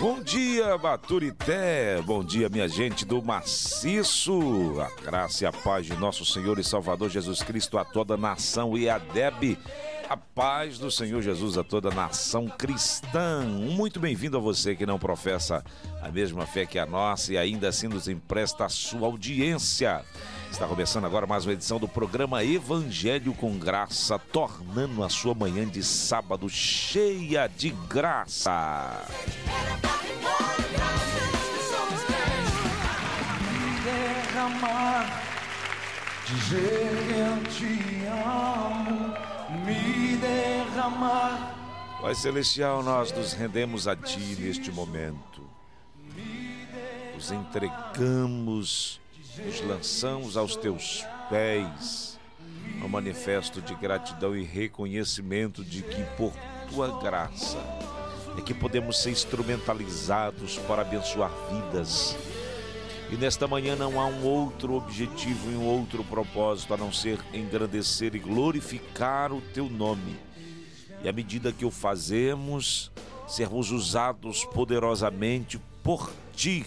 Bom dia, Baturité. Bom dia, minha gente do maciço. A graça e a paz de nosso Senhor e Salvador Jesus Cristo a toda a nação e a Deb. A paz do Senhor Jesus a toda a nação cristã. Muito bem-vindo a você que não professa a mesma fé que a nossa e ainda assim nos empresta a sua audiência. Está começando agora mais uma edição do programa Evangelho com Graça, tornando a sua manhã de sábado cheia de graça. derramar, dizer que eu te amo, me derramar. Pai Celestial, nós nos rendemos a Ti neste momento. Nos entregamos, nos lançamos aos Teus pés. Um manifesto de gratidão e reconhecimento de que por Tua graça é que podemos ser instrumentalizados para abençoar vidas. E nesta manhã não há um outro objetivo e um outro propósito a não ser engrandecer e glorificar o Teu nome. E à medida que o fazemos, sermos usados poderosamente por Ti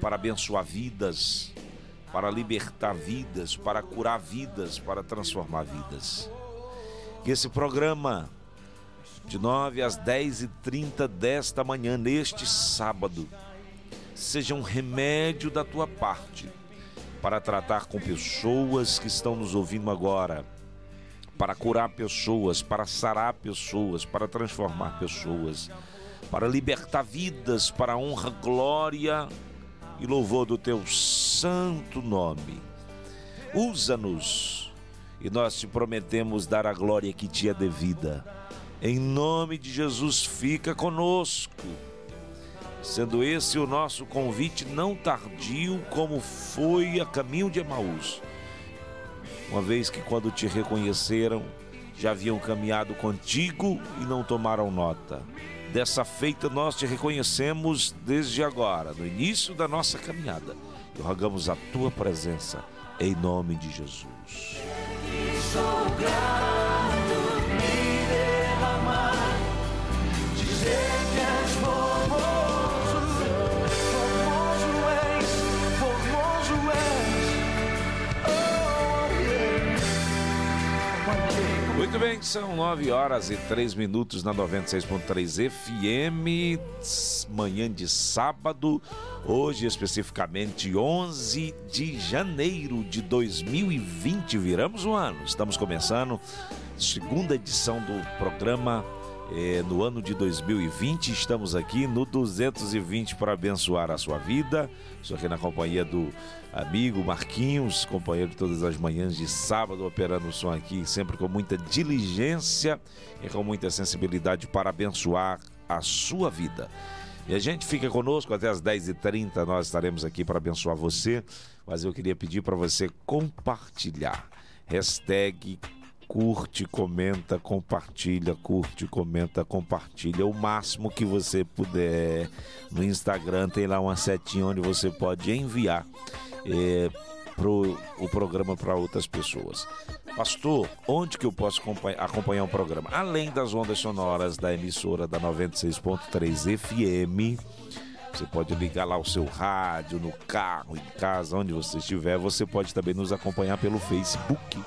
para abençoar vidas, para libertar vidas, para curar vidas, para transformar vidas. Que esse programa, de 9 às 10h30 desta manhã, neste sábado, seja um remédio da tua parte para tratar com pessoas que estão nos ouvindo agora, para curar pessoas, para sarar pessoas, para transformar pessoas, para libertar vidas, para honra, glória louvor do teu santo nome. Usa-nos e nós te prometemos dar a glória que te é devida. Em nome de Jesus, fica conosco sendo esse o nosso convite não tardio, como foi a caminho de Emaús. Uma vez que, quando te reconheceram, já haviam caminhado contigo e não tomaram nota. Dessa feita, nós te reconhecemos desde agora, no início da nossa caminhada, e rogamos a tua presença, em nome de Jesus. Muito bem, são 9 horas e 3 minutos na 96.3 FM, manhã de sábado, hoje especificamente 11 de janeiro de 2020. Viramos um ano, estamos começando segunda edição do programa eh, no ano de 2020. Estamos aqui no 220 para abençoar a sua vida. Estou aqui na companhia do amigo Marquinhos, companheiro de todas as manhãs de sábado, operando o som aqui, sempre com muita diligência e com muita sensibilidade para abençoar a sua vida. E a gente fica conosco até as 10h30, nós estaremos aqui para abençoar você. Mas eu queria pedir para você compartilhar. Hashtag curte, comenta, compartilha, curte, comenta, compartilha o máximo que você puder. No Instagram tem lá uma setinha onde você pode enviar é, pro, o programa para outras pessoas. Pastor, onde que eu posso acompanhar, acompanhar o programa? Além das ondas sonoras da emissora da 96.3 FM, você pode ligar lá o seu rádio, no carro, em casa, onde você estiver. Você pode também nos acompanhar pelo Facebook.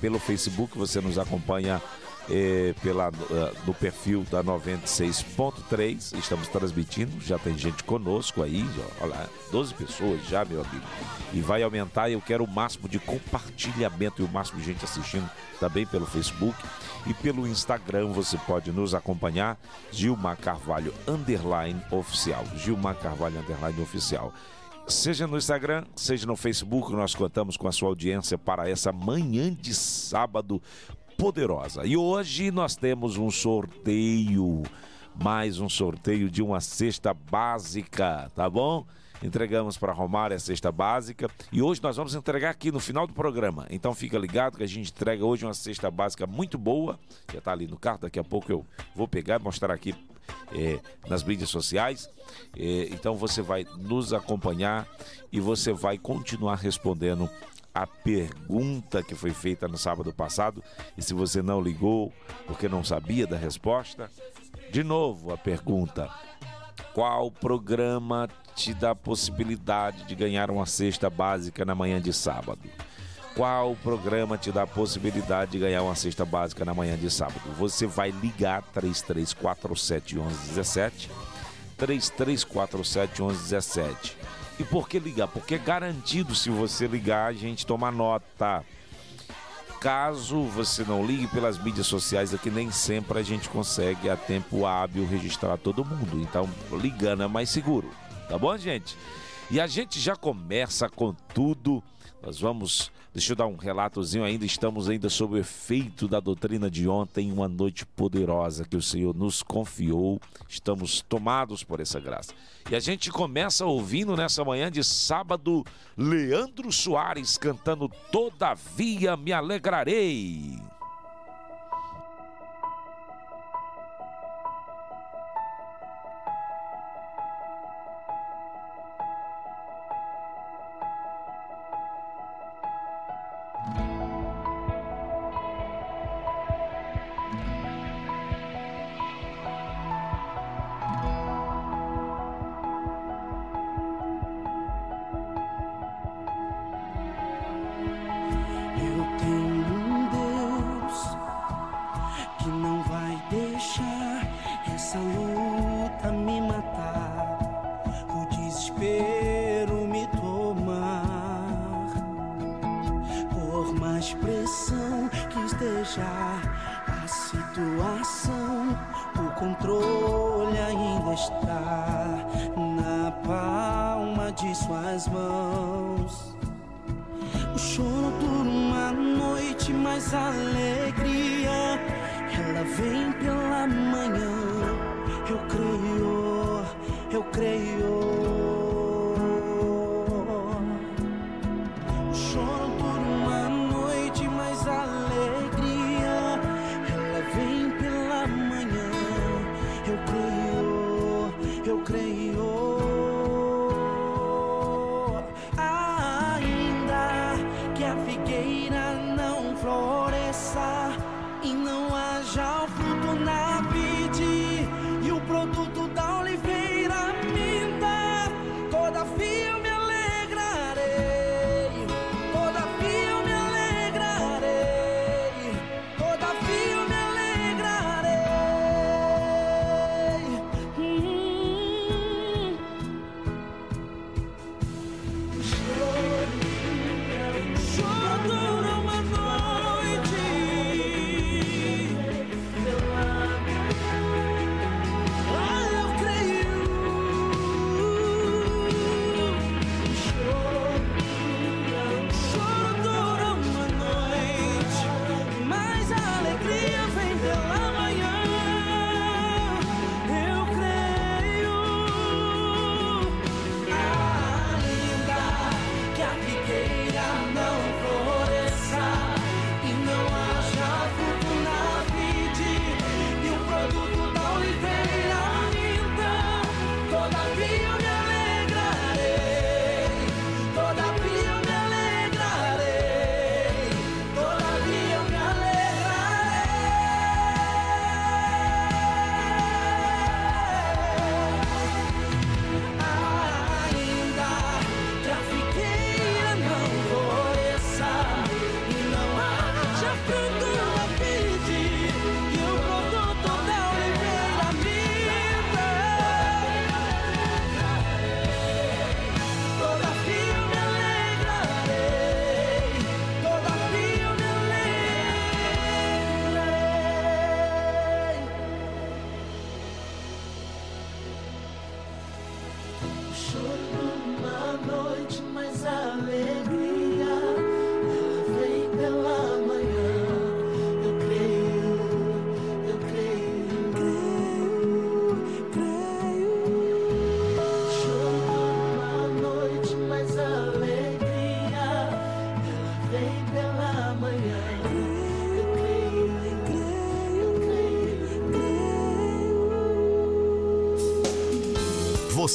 Pelo Facebook você nos acompanha eh, pela, eh, no perfil da 96.3. Estamos transmitindo, já tem gente conosco aí, já, olha lá, 12 pessoas já, meu amigo. E vai aumentar, eu quero o máximo de compartilhamento e o máximo de gente assistindo também pelo Facebook. E pelo Instagram você pode nos acompanhar, Gilmar Carvalho Underline Oficial. Gilmar Carvalho Underline Oficial. Seja no Instagram, seja no Facebook, nós contamos com a sua audiência para essa manhã de sábado poderosa. E hoje nós temos um sorteio, mais um sorteio de uma cesta básica, tá bom? Entregamos para Romário a cesta básica e hoje nós vamos entregar aqui no final do programa. Então fica ligado que a gente entrega hoje uma cesta básica muito boa. Já está ali no carro, daqui a pouco eu vou pegar e mostrar aqui eh, nas mídias sociais. Eh, então você vai nos acompanhar e você vai continuar respondendo a pergunta que foi feita no sábado passado. E se você não ligou porque não sabia da resposta, De novo a pergunta: qual programa te dá a possibilidade de ganhar uma cesta básica na manhã de sábado? Qual programa te dá a possibilidade de ganhar uma cesta básica na manhã de sábado? Você vai ligar 3347 1117 3347 1117. E por que ligar? Porque é garantido se você ligar, a gente toma nota. Caso você não ligue pelas mídias sociais, aqui nem sempre a gente consegue a tempo hábil registrar todo mundo. Então, ligando é mais seguro. Tá bom, gente? E a gente já começa com tudo. Nós vamos Deixa eu dar um relatozinho ainda. Estamos ainda sob o efeito da doutrina de ontem, uma noite poderosa que o Senhor nos confiou. Estamos tomados por essa graça. E a gente começa ouvindo nessa manhã de sábado Leandro Soares cantando Todavia me alegrarei.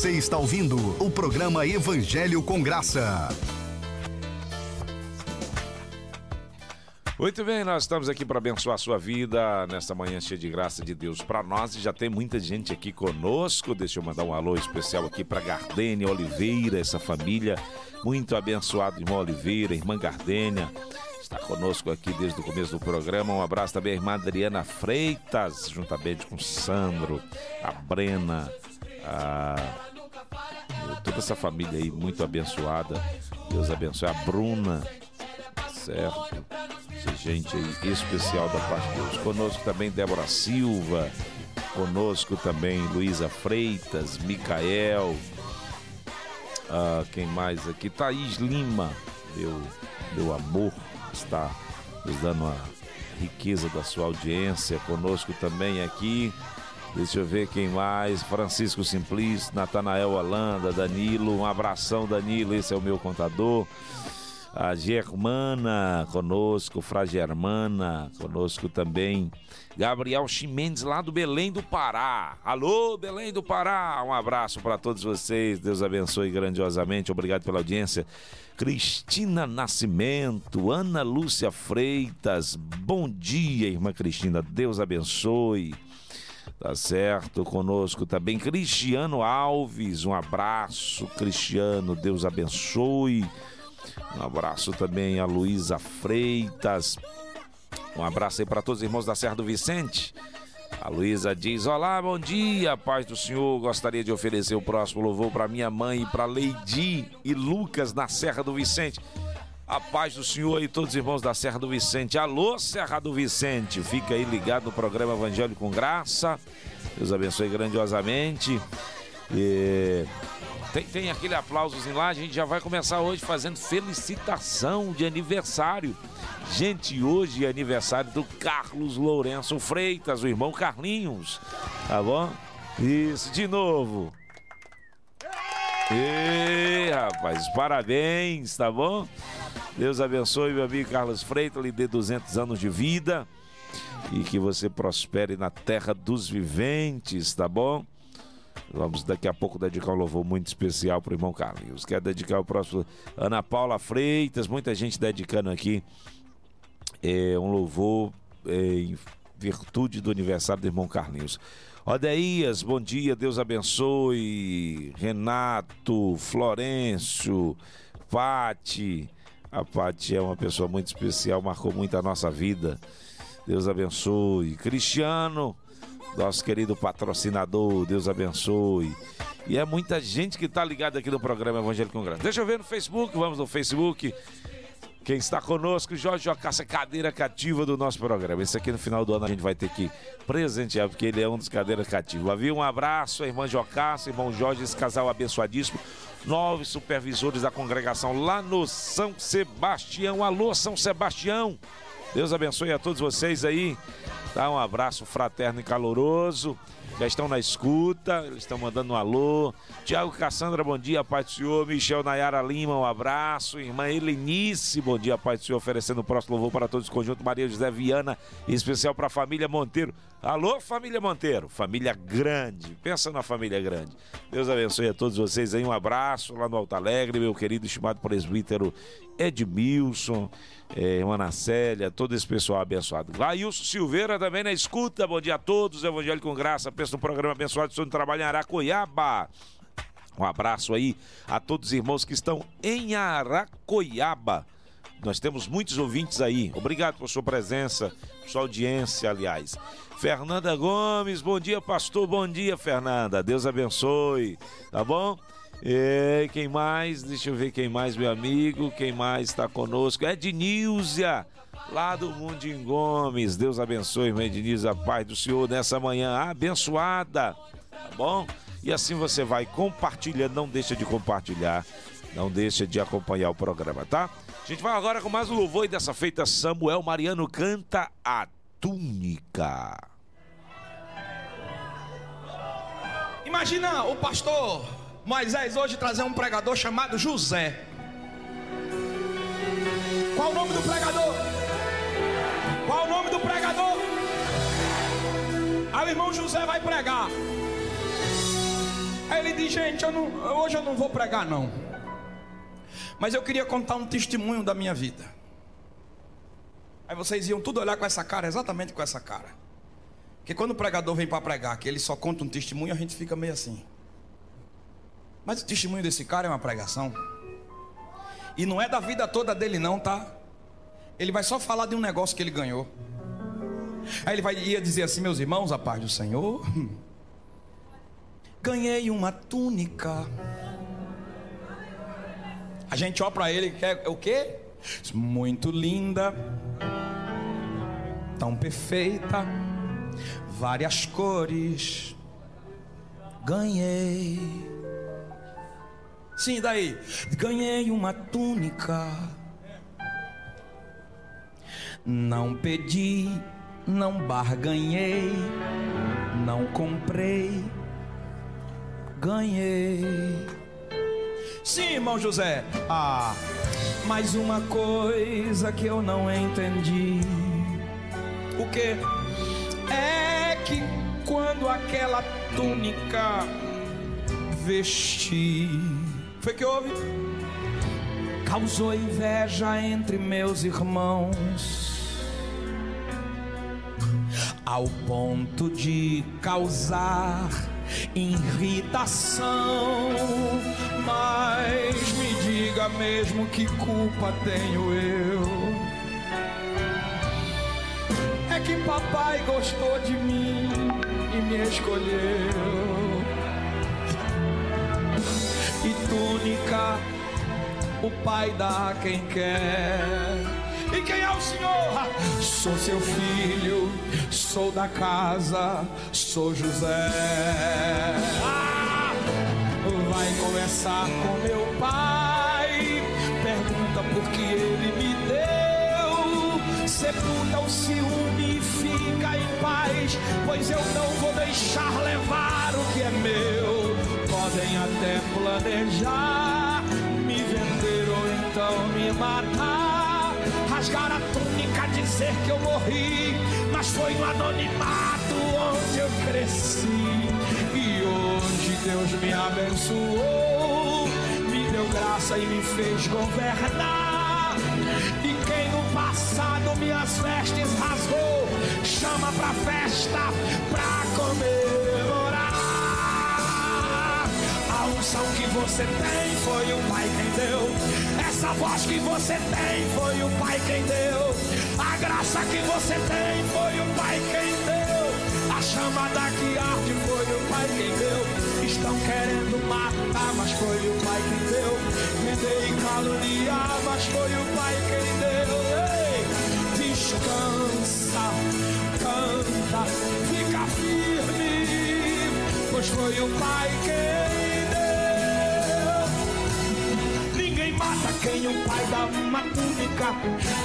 Você está ouvindo o programa Evangelho com Graça. Muito bem, nós estamos aqui para abençoar a sua vida nesta manhã cheia de graça de Deus para nós e já tem muita gente aqui conosco. Deixa eu mandar um alô especial aqui para Gardênia Oliveira, essa família muito abençoada, irmã Oliveira, irmã Gardênia. Está conosco aqui desde o começo do programa. Um abraço também à irmã Adriana Freitas, juntamente com o Sandro, a Brena, a... toda essa família aí muito abençoada. Deus abençoe a Bruna, certo? Essa gente aí especial da parte de Deus. Conosco também Débora Silva, conosco também Luísa Freitas, Micael, ah, quem mais aqui? Thaís Lima, meu, meu amor, está nos dando a riqueza da sua audiência. Conosco também aqui. Deixa eu ver quem mais. Francisco Simplício, Natanael Holanda, Danilo. Um abração, Danilo. Esse é o meu contador a Germana conosco, Fra Germana conosco também. Gabriel Chimendes lá do Belém do Pará. Alô, Belém do Pará. Um abraço para todos vocês. Deus abençoe grandiosamente. Obrigado pela audiência. Cristina Nascimento, Ana Lúcia Freitas. Bom dia, irmã Cristina. Deus abençoe. Tá certo? Conosco também Cristiano Alves. Um abraço, Cristiano. Deus abençoe. Um abraço também a Luísa Freitas. Um abraço aí para todos os irmãos da Serra do Vicente. A Luísa diz: Olá, bom dia, paz do Senhor. Gostaria de oferecer o próximo louvor para minha mãe para Leidi e Lucas na Serra do Vicente. A paz do Senhor e todos os irmãos da Serra do Vicente. Alô, Serra do Vicente. Fica aí ligado no programa Evangelho com Graça. Deus abençoe grandiosamente. E tem, tem aquele aplausozinho lá, a gente já vai começar hoje fazendo felicitação de aniversário. Gente, hoje é aniversário do Carlos Lourenço Freitas, o irmão Carlinhos. Tá bom? Isso, de novo. E rapaz, parabéns, tá bom? Deus abençoe meu amigo Carlos Freitas, lhe dê 200 anos de vida e que você prospere na terra dos viventes, tá bom? Vamos daqui a pouco dedicar um louvor muito especial para o irmão Carlinhos. Quer dedicar o próximo Ana Paula Freitas, muita gente dedicando aqui é, um louvor é, em virtude do aniversário do irmão Carlinhos. Odeías, bom dia, Deus abençoe. Renato, Florencio, Pati. A Pati é uma pessoa muito especial, marcou muito a nossa vida. Deus abençoe. Cristiano, nosso querido patrocinador, Deus abençoe. E é muita gente que está ligada aqui no programa Evangelho com Graça. Deixa eu ver no Facebook, vamos no Facebook. Quem está conosco, Jorge Jocassa, cadeira cativa do nosso programa. Esse aqui no final do ano a gente vai ter que presentear, porque ele é um dos cadeiras cativos. Havia um abraço, a irmã Jocassa, irmão Jorge, esse casal abençoadíssimo. Nove supervisores da congregação lá no São Sebastião. Alô, São Sebastião. Deus abençoe a todos vocês aí. Dá um abraço fraterno e caloroso. Já estão na escuta, estão mandando um alô. Tiago Cassandra, bom dia, Pai do Senhor. Michel Nayara Lima, um abraço. Irmã Helenice, bom dia, Pai do Senhor. Oferecendo o próximo louvor para todos os conjunto. Maria José Viana, em especial para a família Monteiro. Alô, família Monteiro, família grande. Pensa na família grande. Deus abençoe a todos vocês aí. Um abraço lá no Alto Alegre, meu querido estimado presbítero Edmilson é, todo esse pessoal abençoado. Lailson Silveira também na escuta. Bom dia a todos. Evangelho com Graça. Pensa no programa abençoado. Estou trabalho em Aracoiaba. Um abraço aí a todos os irmãos que estão em Aracoiaba. Nós temos muitos ouvintes aí. Obrigado por sua presença, sua audiência, aliás. Fernanda Gomes, bom dia, pastor. Bom dia, Fernanda. Deus abençoe. Tá bom? E quem mais? Deixa eu ver quem mais, meu amigo. Quem mais está conosco? É Ednilza, lá do Mundim Gomes. Deus abençoe, irmã Ednilza, a paz do Senhor nessa manhã abençoada. Tá bom? E assim você vai compartilhando, não deixa de compartilhar, não deixa de acompanhar o programa, tá? A gente vai agora com mais um louvor e dessa feita Samuel Mariano canta a túnica. Imagina o pastor Moisés hoje trazer um pregador chamado José. Qual o nome do pregador? Qual o nome do pregador? Aí o irmão José vai pregar. Aí ele diz: Gente, eu não, hoje eu não vou pregar, não. Mas eu queria contar um testemunho da minha vida. Aí vocês iam tudo olhar com essa cara, exatamente com essa cara. Porque quando o pregador vem para pregar, que ele só conta um testemunho, a gente fica meio assim. Mas o testemunho desse cara é uma pregação. E não é da vida toda dele, não, tá? Ele vai só falar de um negócio que ele ganhou. Aí ele vai, ia dizer assim, meus irmãos, a paz do Senhor. Ganhei uma túnica. A gente olha para ele quer o quê? Muito linda, tão perfeita, várias cores. Ganhei. Sim, daí. Ganhei uma túnica. Não pedi, não barganhei, não comprei, ganhei. Sim, irmão José. Ah, mais uma coisa que eu não entendi. O que? É que quando aquela túnica vesti, foi que houve? Causou inveja entre meus irmãos ao ponto de causar irritação. Mas me diga mesmo que culpa tenho eu. É que papai gostou de mim e me escolheu. Túnica o pai dá quem quer. E quem é o Senhor? Sou seu filho, sou da casa, sou José. Ah, vai conversar com meu pai, pergunta por que ele me deu. Sepulta o ciúme e fica em paz, pois eu não vou deixar levar o que é meu. Podem até planejar me vender ou então me matar. Rasgar a túnica, dizer que eu morri, mas foi no anonimato onde eu cresci. E hoje Deus me abençoou, me deu graça e me fez governar. E quem no passado minhas vestes rasgou, chama pra festa, pra comemorar. Unção que você tem foi o Pai quem deu. Essa voz que você tem foi o Pai quem deu. A graça que você tem foi o Pai quem deu. A chamada que arde foi o Pai quem deu. Estão querendo matar, mas foi o Pai quem deu. Vender e caluniar, mas foi o Pai quem deu. Ei, descansa, canta, fica firme, pois foi o Pai quem mata quem o pai dá uma túnica.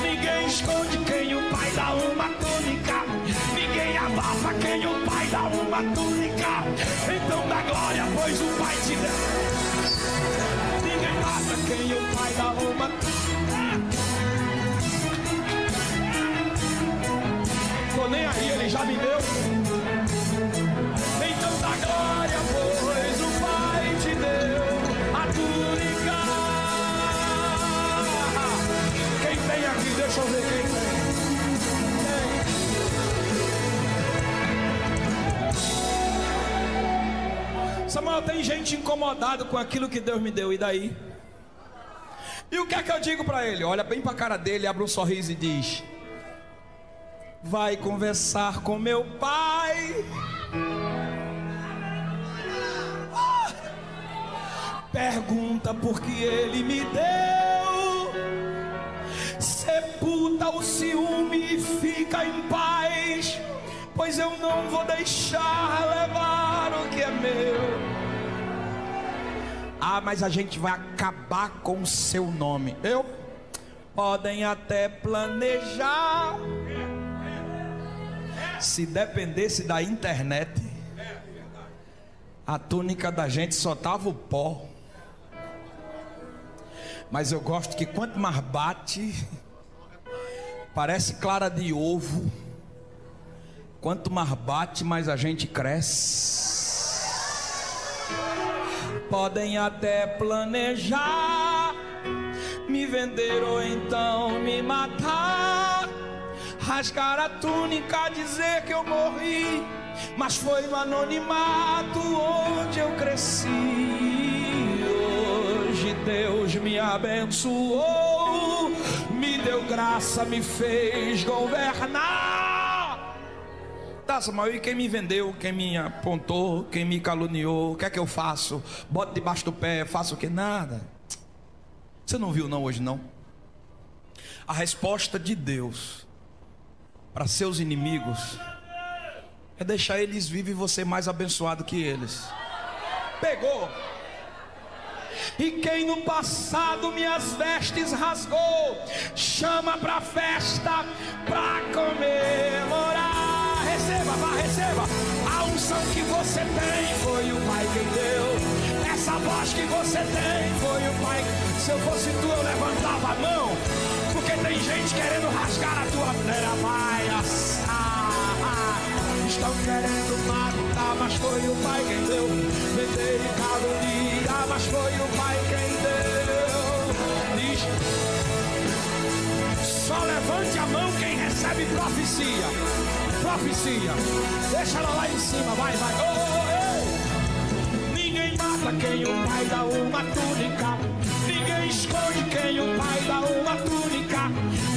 Ninguém esconde quem o pai dá uma túnica. Ninguém abafa quem o pai dá uma túnica. Então dá glória, pois o pai te deu. Ninguém mata quem o pai dá uma túnica. Tô nem aí, ele já me deu. Então dá glória, Samuel, tem gente incomodado com aquilo que Deus me deu, e daí? E o que é que eu digo para ele? Olha bem pra cara dele, abre um sorriso e diz: Vai conversar com meu pai. Pergunta por que ele me deu. Sepulta o ciúme e fica em paz. Pois eu não vou deixar levar o que é meu. Ah, mas a gente vai acabar com o seu nome. Eu? Podem até planejar. Se dependesse da internet, a túnica da gente só tava o pó. Mas eu gosto que quanto mais bate, parece clara de ovo. Quanto mais bate, mais a gente cresce. Podem até planejar me vender ou então me matar. rasgar a túnica, dizer que eu morri. Mas foi no anonimato onde eu cresci. Hoje Deus me abençoou, me deu graça, me fez governar. Tá, Samuel, e quem me vendeu, quem me apontou, quem me caluniou, o que é que eu faço? Boto debaixo do pé, faço o que? Nada. Você não viu não hoje não? A resposta de Deus para seus inimigos é deixar eles vivos e você mais abençoado que eles. Pegou. E quem no passado minhas vestes rasgou, chama pra festa, pra comemorar. Receba. A unção que você tem foi o Pai quem deu. Essa voz que você tem foi o Pai. Se eu fosse tu, eu levantava a mão. Porque tem gente querendo rasgar a tua terra, vai assar. Estão querendo matar, mas foi o Pai quem deu. Vender e caluniar, mas foi o Pai quem deu. Só levante recebe profecia. Profecia. Deixa ela lá em cima, vai, vai. Oh, oh, ei. Ninguém mata quem o pai dá uma túnica. Ninguém esconde quem o pai dá uma túnica.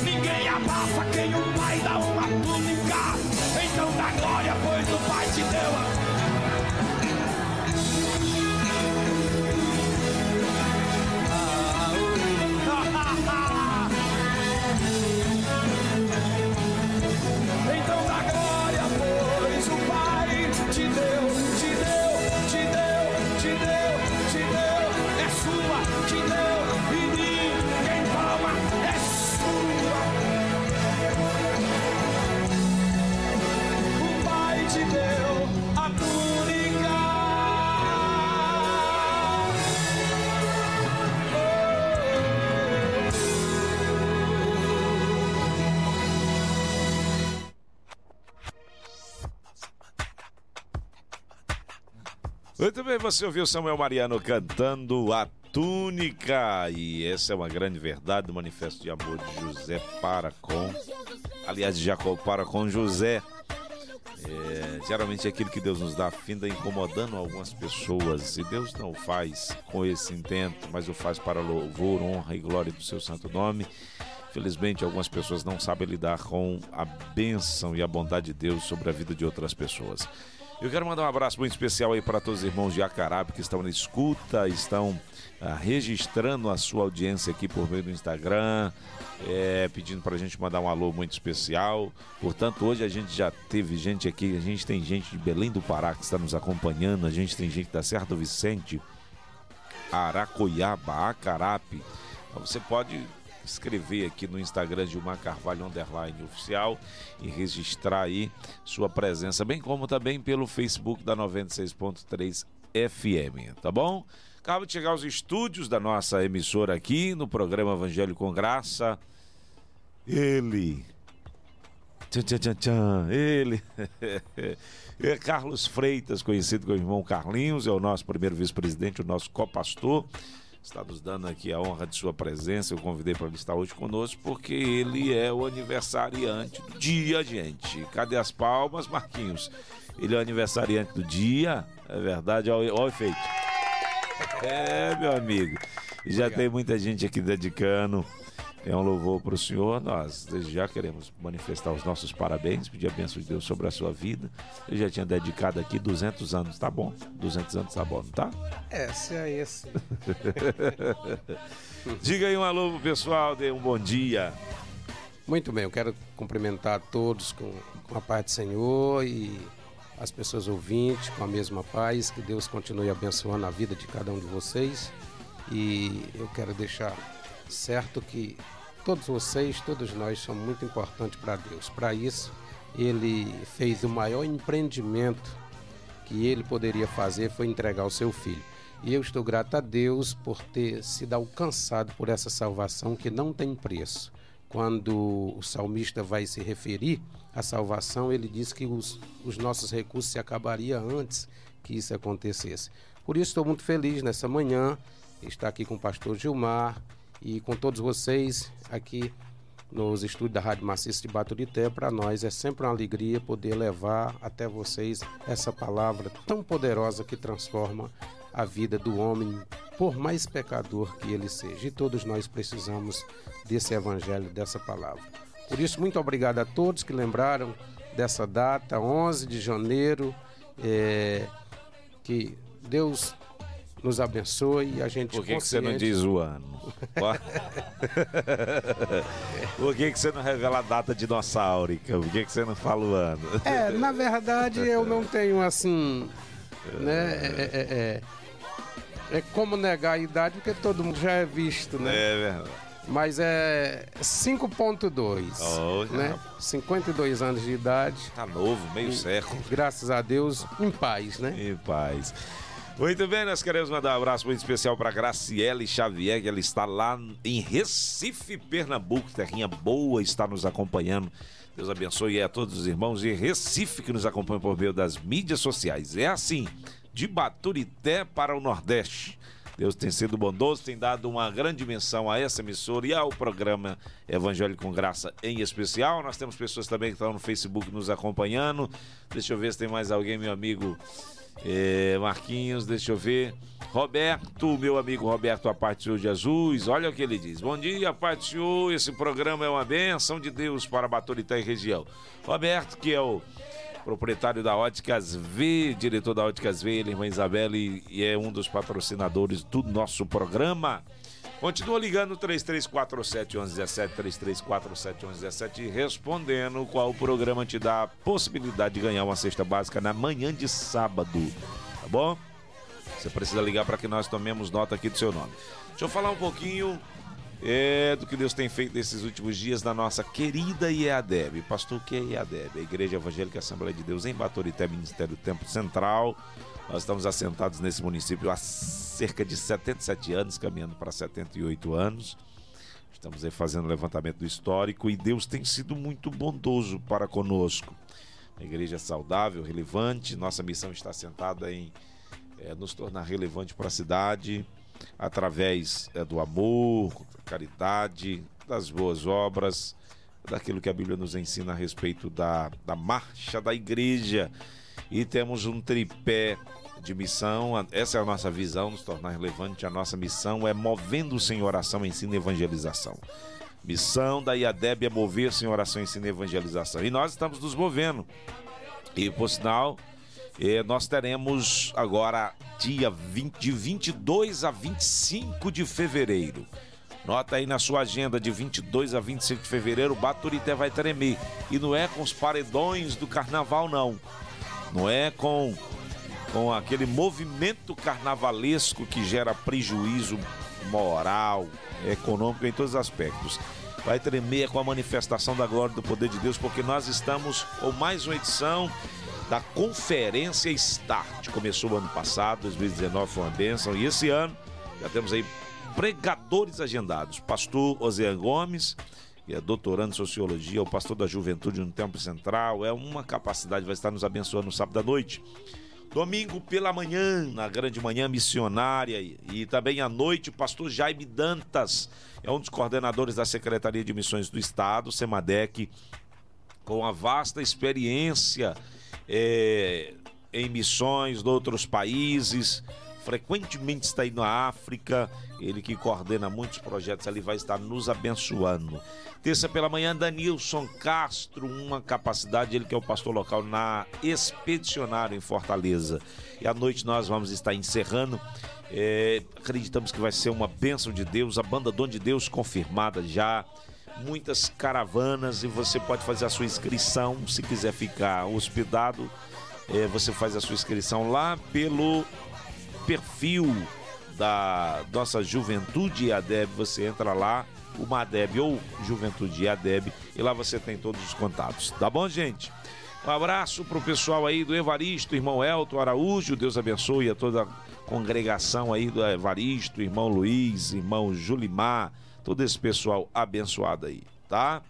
Ninguém abafa quem o pai dá uma túnica. Então dá glória, pois o pai te deu a Muito bem, você ouviu Samuel Mariano cantando A Túnica. E essa é uma grande verdade do manifesto de amor de José para com. Aliás, de Jacó para com José. É, geralmente é aquilo que Deus nos dá finda incomodando algumas pessoas. E Deus não o faz com esse intento, mas o faz para louvor, honra e glória do seu santo nome. Felizmente, algumas pessoas não sabem lidar com a bênção e a bondade de Deus sobre a vida de outras pessoas. Eu quero mandar um abraço muito especial aí para todos os irmãos de Acarabe que estão na escuta, estão ah, registrando a sua audiência aqui por meio do Instagram, é, pedindo para a gente mandar um alô muito especial. Portanto, hoje a gente já teve gente aqui, a gente tem gente de Belém do Pará que está nos acompanhando, a gente tem gente da Serra do Vicente, Aracoiaba, Acarape. Você pode escrever aqui no Instagram uma Carvalho Underline Oficial e registrar aí sua presença, bem como também pelo Facebook da 96.3 FM, tá bom? Acaba de chegar aos estúdios da nossa emissora aqui no programa Evangelho com Graça. Ele. Tchan, tchan, tchan, tchan. Ele. é Carlos Freitas, conhecido como irmão Carlinhos, é o nosso primeiro vice-presidente, o nosso copastor está nos dando aqui a honra de sua presença. Eu convidei para ele estar hoje conosco porque ele é o aniversariante do dia, gente. Cadê as palmas, Marquinhos? Ele é o aniversariante do dia, é verdade, olha o efeito. É, meu amigo. E já tem muita gente aqui dedicando. É um louvor para o senhor. Nós desde já queremos manifestar os nossos parabéns, pedir a bênção de Deus sobre a sua vida. Ele já tinha dedicado aqui 200 anos, tá bom? 200 anos tá bom, não tá? É, se é esse. Diga aí um alô pro pessoal, dê um bom dia. Muito bem, eu quero cumprimentar todos com, com a paz do Senhor e as pessoas ouvintes com a mesma paz. Que Deus continue abençoando a vida de cada um de vocês. E eu quero deixar certo que todos vocês, todos nós somos muito importantes para Deus. Para isso, ele fez o maior empreendimento que ele poderia fazer foi entregar o seu filho. E eu estou grato a Deus por ter sido alcançado por essa salvação que não tem preço. Quando o salmista vai se referir à salvação, ele diz que os, os nossos recursos se acabariam antes que isso acontecesse. Por isso estou muito feliz nessa manhã, estar aqui com o pastor Gilmar e com todos vocês aqui nos estúdios da Rádio Maciça de Baturité. Para nós é sempre uma alegria poder levar até vocês essa palavra tão poderosa que transforma a vida do homem, por mais pecador que ele seja. E todos nós precisamos desse evangelho, dessa palavra. Por isso, muito obrigado a todos que lembraram dessa data, 11 de janeiro. É, que Deus nos abençoe e a gente Por que, que você não diz o ano? Por que, que você não revela a data dinossáurica? Por que, que você não fala o ano? É, na verdade eu não tenho assim. Né, é, é, é, como negar a idade, porque todo mundo já é visto, né? É verdade. Mas é 5.2, Oh, né? 52 anos de idade. Tá novo, meio E, século. Graças a Deus, em paz, né? Em paz. Muito bem, nós queremos mandar um abraço muito especial para Graciele Xavier, que ela está lá em Recife, Pernambuco, terrinha boa, está nos acompanhando. Deus abençoe a todos os irmãos de Recife que nos acompanham por meio das mídias sociais. É assim, de Baturité para o Nordeste. Deus tem sido bondoso, tem dado uma grande menção a essa emissora e ao programa Evangelho com Graça em especial. Nós temos pessoas também que estão no Facebook nos acompanhando. Deixa eu ver se tem mais alguém, meu amigo é, Marquinhos, deixa eu ver. Roberto, meu amigo Roberto, a parte Senhor Jesus, olha o que ele diz. Bom dia, Senhor, esse programa é uma bênção de Deus para Baturité e região. Roberto, que é o proprietário da Óticas V, diretor da Óticas V, ele, irmã Isabelle, e é um dos patrocinadores do nosso programa. Continua ligando 3347 1117, 3347 1117 respondendo qual programa te dá a possibilidade de ganhar uma cesta básica na manhã de sábado, tá bom? Você precisa ligar para que nós tomemos nota aqui do seu nome. Deixa eu falar um pouquinho é, do que Deus tem feito nesses últimos dias na nossa querida IEADEB. Pastor, o que é IEADEB? A Igreja Evangélica Assembleia de Deus em Baturité, Ministério do Tempo Central. Nós estamos assentados nesse município há cerca de 77 anos, caminhando para 78 anos. Estamos aí fazendo o levantamento do histórico e Deus tem sido muito bondoso para conosco. A igreja é saudável, relevante, nossa missão está assentada em é, nos tornar relevante para a cidade através é, do amor, da caridade, das boas obras, daquilo que a Bíblia nos ensina a respeito da, da marcha da igreja. E temos um tripé de missão, essa é a nossa visão, nos tornar relevante. A nossa missão é movendo-se em oração, ensino e evangelização. Missão da IADEB é mover-se em oração, ensino e evangelização. E nós estamos nos movendo. E, por sinal, eh, nós teremos agora dia 20, de 22 a 25 de fevereiro. Nota aí na sua agenda de 22 a 25 de fevereiro, Baturité vai tremer. E não é com os paredões do carnaval, não. Não é com, com aquele movimento carnavalesco que gera prejuízo moral, econômico em todos os aspectos. Vai tremer com a manifestação da glória e do poder de Deus, porque nós estamos com mais uma edição da Conferência Start. Começou ano passado, 2019 foi uma bênção, e esse ano já temos aí pregadores agendados. Pastor Ozean Gomes, que é doutorando em Sociologia, o pastor da Juventude no Templo Central, é uma capacidade, vai estar nos abençoando no sábado à noite. Domingo pela manhã, na grande manhã missionária, e também à noite, o pastor Jaime Dantas, é um dos coordenadores da Secretaria de Missões do Estado, SEMADEC, com a vasta experiência é, em missões de outros países, frequentemente está aí na África, ele que coordena muitos projetos ali vai estar nos abençoando. Terça pela manhã, Danilson Castro, uma capacidade, ele que é o pastor local na Expedicionário em Fortaleza. E à noite nós vamos estar encerrando. É, acreditamos que vai ser uma bênção de Deus, a banda Dom de Deus confirmada já muitas caravanas e você pode fazer a sua inscrição se quiser ficar hospedado. É, você faz a sua inscrição lá pelo perfil da nossa Juventude ADEB. Você entra lá, uma ADEB ou Juventude ADEB, e lá você tem todos os contatos. Tá bom, gente? Um abraço pro pessoal aí do Evaristo, irmão Elton Araújo. Deus abençoe a toda a congregação aí do Evaristo, irmão Luiz, irmão Julimar todo esse pessoal abençoado aí, tá?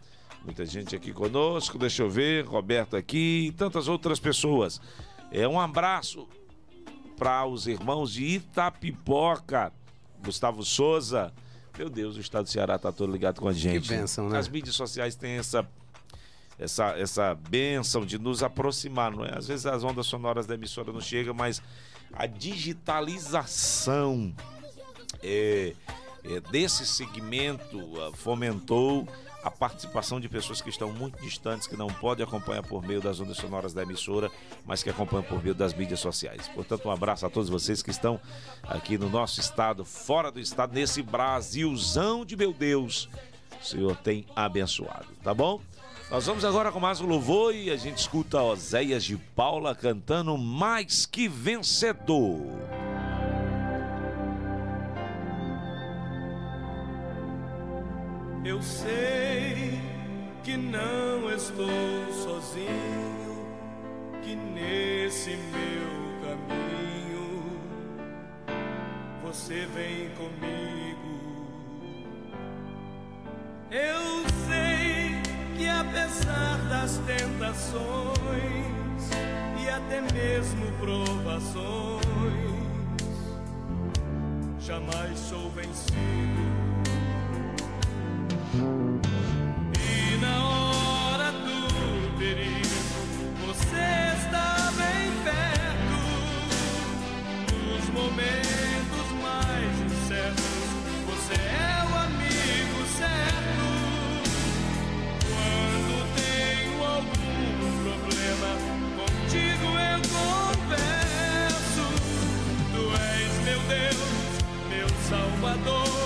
Muita gente aqui conosco, deixa eu ver, Roberto aqui e tantas outras pessoas. É um abraço para os irmãos de Itapipoca, Gustavo Souza, Meu Deus, o estado do Ceará tá todo ligado com a gente. bênção, né? As mídias sociais têm essa essa essa benção de nos aproximar, não é? Às vezes as ondas sonoras da emissora não chegam, mas a digitalização é, é, desse segmento ah, fomentou a participação de pessoas que estão muito distantes, que não podem acompanhar por meio das ondas sonoras da emissora, mas que acompanham por meio das mídias sociais. Portanto, um abraço a todos vocês que estão aqui no nosso estado, fora do estado, nesse Brasilzão de meu Deus. O Senhor tem abençoado, tá bom? Nós vamos agora com mais um louvor e a gente escuta Oséias de Paula cantando Mais que Vencedor. Eu sei que não estou sozinho, que nesse meu caminho você vem comigo. Eu sei que apesar das tentações e até mesmo provações, jamais sou vencido. E na hora do perigo, você está bem perto. Nos momentos mais incertos, você é o amigo certo. Quando tenho algum problema, contigo eu converso. Tu és meu Deus, meu Salvador,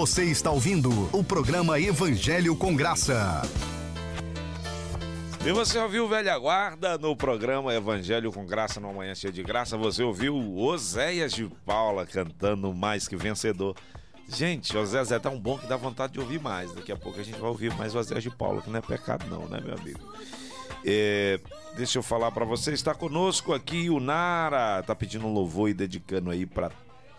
Você está ouvindo o programa Evangelho com Graça. E você ouviu Velha Guarda no programa Evangelho com Graça, numa manhã cheia de graça. Você ouviu Oséias de Paula cantando Mais Que Vencedor. Gente, Oséias é tão bom que dá vontade de ouvir mais. Daqui a pouco a gente vai ouvir mais Oséias de Paula, que não é pecado não, né, meu amigo? É, deixa eu falar pra você, está conosco aqui o Nara, tá pedindo um louvor e dedicando aí pra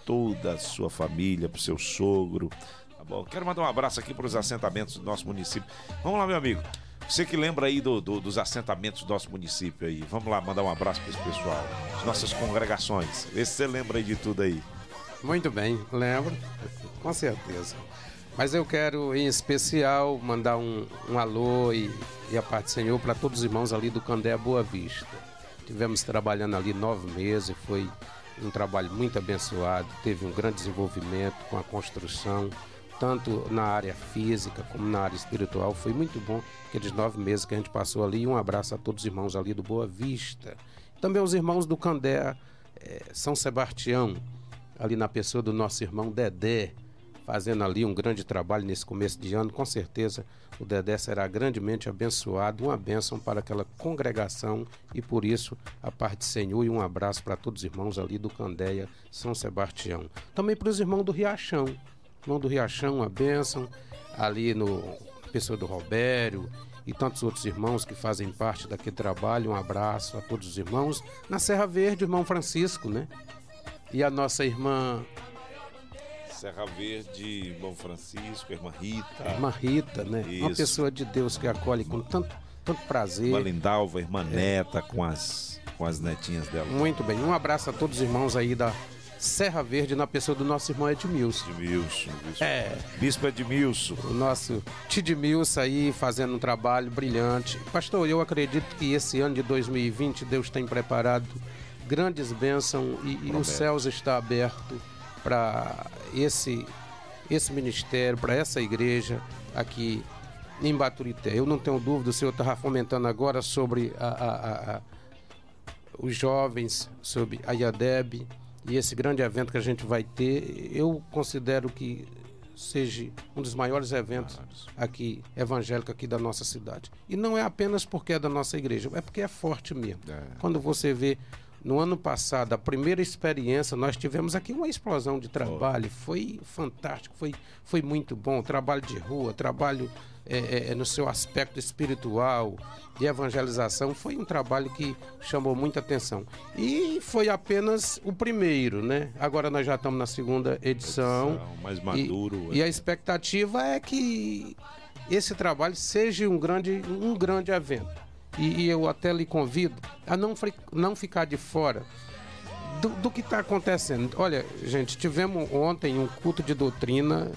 toda a sua família, pro seu sogro, tá bom? Quero mandar um abraço aqui pros assentamentos do nosso município. Vamos lá, meu amigo. Você que lembra aí do- do- dos assentamentos do nosso município aí, vamos lá mandar um abraço para esse pessoal, as nossas congregações. Vê se você lembra aí de tudo aí. Muito bem, lembro, com certeza. Mas eu quero, em especial, mandar um, um alô e, e a parte do Senhor para todos os irmãos ali do Candé Boa Vista. Tivemos trabalhando ali nove meses, foi um trabalho muito abençoado, teve um grande desenvolvimento com a construção, tanto na área física como na área espiritual. Foi muito bom aqueles nove meses que a gente passou ali. Um abraço a todos os irmãos ali do Boa Vista. Também os irmãos do Candé é, São Sebastião, ali na pessoa do nosso irmão Dedé, fazendo ali um grande trabalho nesse começo de ano. Com certeza o Dedé será grandemente abençoado, uma bênção para aquela congregação e por isso a parte do Senhor e um abraço para todos os irmãos ali do Candeia, São Sebastião. Também para os irmãos do Riachão, irmão do Riachão, uma bênção ali no pessoa do Robério e tantos outros irmãos que fazem parte daquele trabalho. Um abraço a todos os irmãos. Na Serra Verde, o irmão Francisco, né? E a nossa irmã Serra Verde, irmão Francisco, irmã Rita, Irmã Rita, né? Uma Isso. pessoa de Deus que acolhe com tanto, tanto prazer. irmã Lindalva, irmã Neta com as, com as netinhas dela. Muito bem. Um abraço a todos os irmãos aí da Serra Verde, na pessoa do nosso irmão Edmilson. Edmilson, bispo, É, bispo Edmilson. o nosso Tidmilson aí fazendo um trabalho brilhante. Pastor, eu acredito que esse ano de 2020 Deus tem preparado grandes bênçãos e, e os céus está aberto para esse esse ministério, para essa igreja aqui em Baturité. Eu não tenho dúvida, o senhor estava fomentando agora sobre a- a- a- os jovens, sobre a IADEB e esse grande evento que a gente vai ter. Eu considero que seja um dos maiores eventos aqui evangélico aqui da nossa cidade. E não é apenas porque é da nossa igreja, é porque é forte mesmo. É. Quando você vê no ano passado, a primeira experiência, nós tivemos aqui uma explosão de trabalho. Foi fantástico, foi, foi muito bom. Trabalho de rua, trabalho é, é, é, no seu aspecto espiritual, de evangelização. Foi um trabalho que chamou muita atenção. E foi apenas o primeiro, né? Agora nós já estamos na segunda edição. Edição, mais maduro, E, e é. a expectativa é que esse trabalho seja um grande, um grande evento. E, e eu até lhe convido a não, não ficar de fora do, do que está acontecendo. Olha, gente, tivemos ontem um culto de doutrina.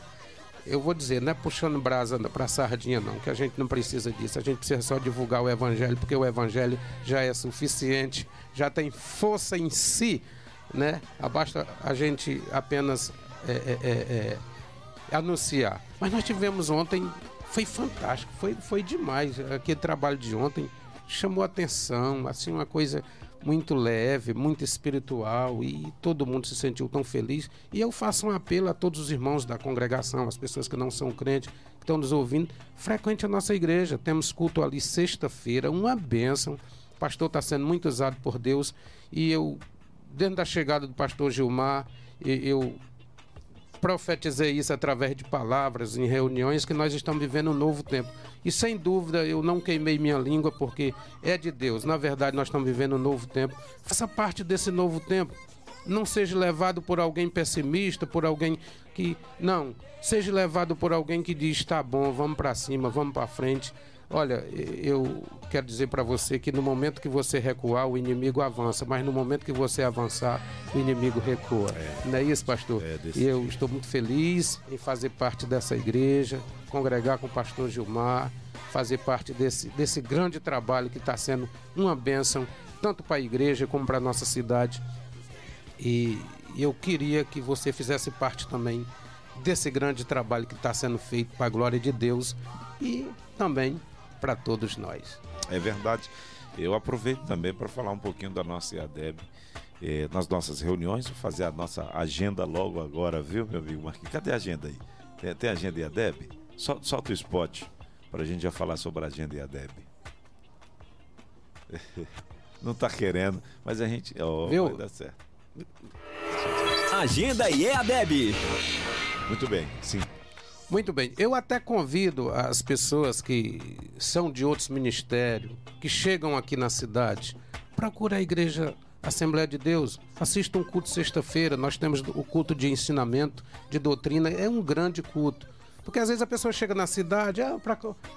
Eu vou dizer, não é puxando brasa para sardinha, não, que a gente não precisa disso. A gente precisa só divulgar o evangelho, porque o evangelho já é suficiente, já tem força em si, né? Basta a gente apenas é, é, é, é, anunciar. Mas nós tivemos ontem, foi fantástico, foi, foi demais. Aquele trabalho de ontem chamou atenção, assim, uma coisa muito leve, muito espiritual e todo mundo se sentiu tão feliz. E eu faço um apelo a todos os irmãos da congregação, as pessoas que não são crentes, que estão nos ouvindo, frequente a nossa igreja. Temos culto ali sexta-feira, uma bênção. O pastor está sendo muito usado por Deus e eu, dentro da chegada do pastor Gilmar, eu profetizei isso através de palavras em reuniões que nós estamos vivendo um novo tempo. E sem dúvida eu não queimei minha língua porque é de Deus. Na verdade, nós estamos vivendo um novo tempo. Faça parte desse novo tempo. Não seja levado por alguém pessimista, por alguém que não, seja levado por alguém que diz tá bom, vamos para cima, vamos para frente. Olha, eu quero dizer para você que no momento que você recuar, o inimigo avança, mas no momento que você avançar, o inimigo recua. Não é isso, pastor? É e eu estou muito feliz em fazer parte dessa igreja, congregar com o pastor Gilmar, fazer parte desse, desse grande trabalho que está sendo uma bênção, tanto para a igreja como para a nossa cidade. E eu queria que você fizesse parte também desse grande trabalho que está sendo feito para a glória de Deus e também para todos nós. É verdade. Eu aproveito também para falar um pouquinho da nossa IADEB. eh, nas nossas reuniões, vou fazer a nossa agenda logo agora, viu, meu amigo Marquinhos? Cadê a agenda aí? Tem, tem agenda IADEB? Sol, solta o spot para a gente já falar sobre a agenda IADEB. Não tá querendo, mas a gente. ó, Viu? Vai dar certo. Agenda IEADEB. Muito bem, sim. Muito bem. Eu até convido as pessoas que são de outros ministérios, que chegam aqui na cidade, procura a igreja Assembleia de Deus, assista um culto sexta-feira. Nós temos o culto de ensinamento, de doutrina, é um grande culto. Porque às vezes a pessoa chega na cidade, ah,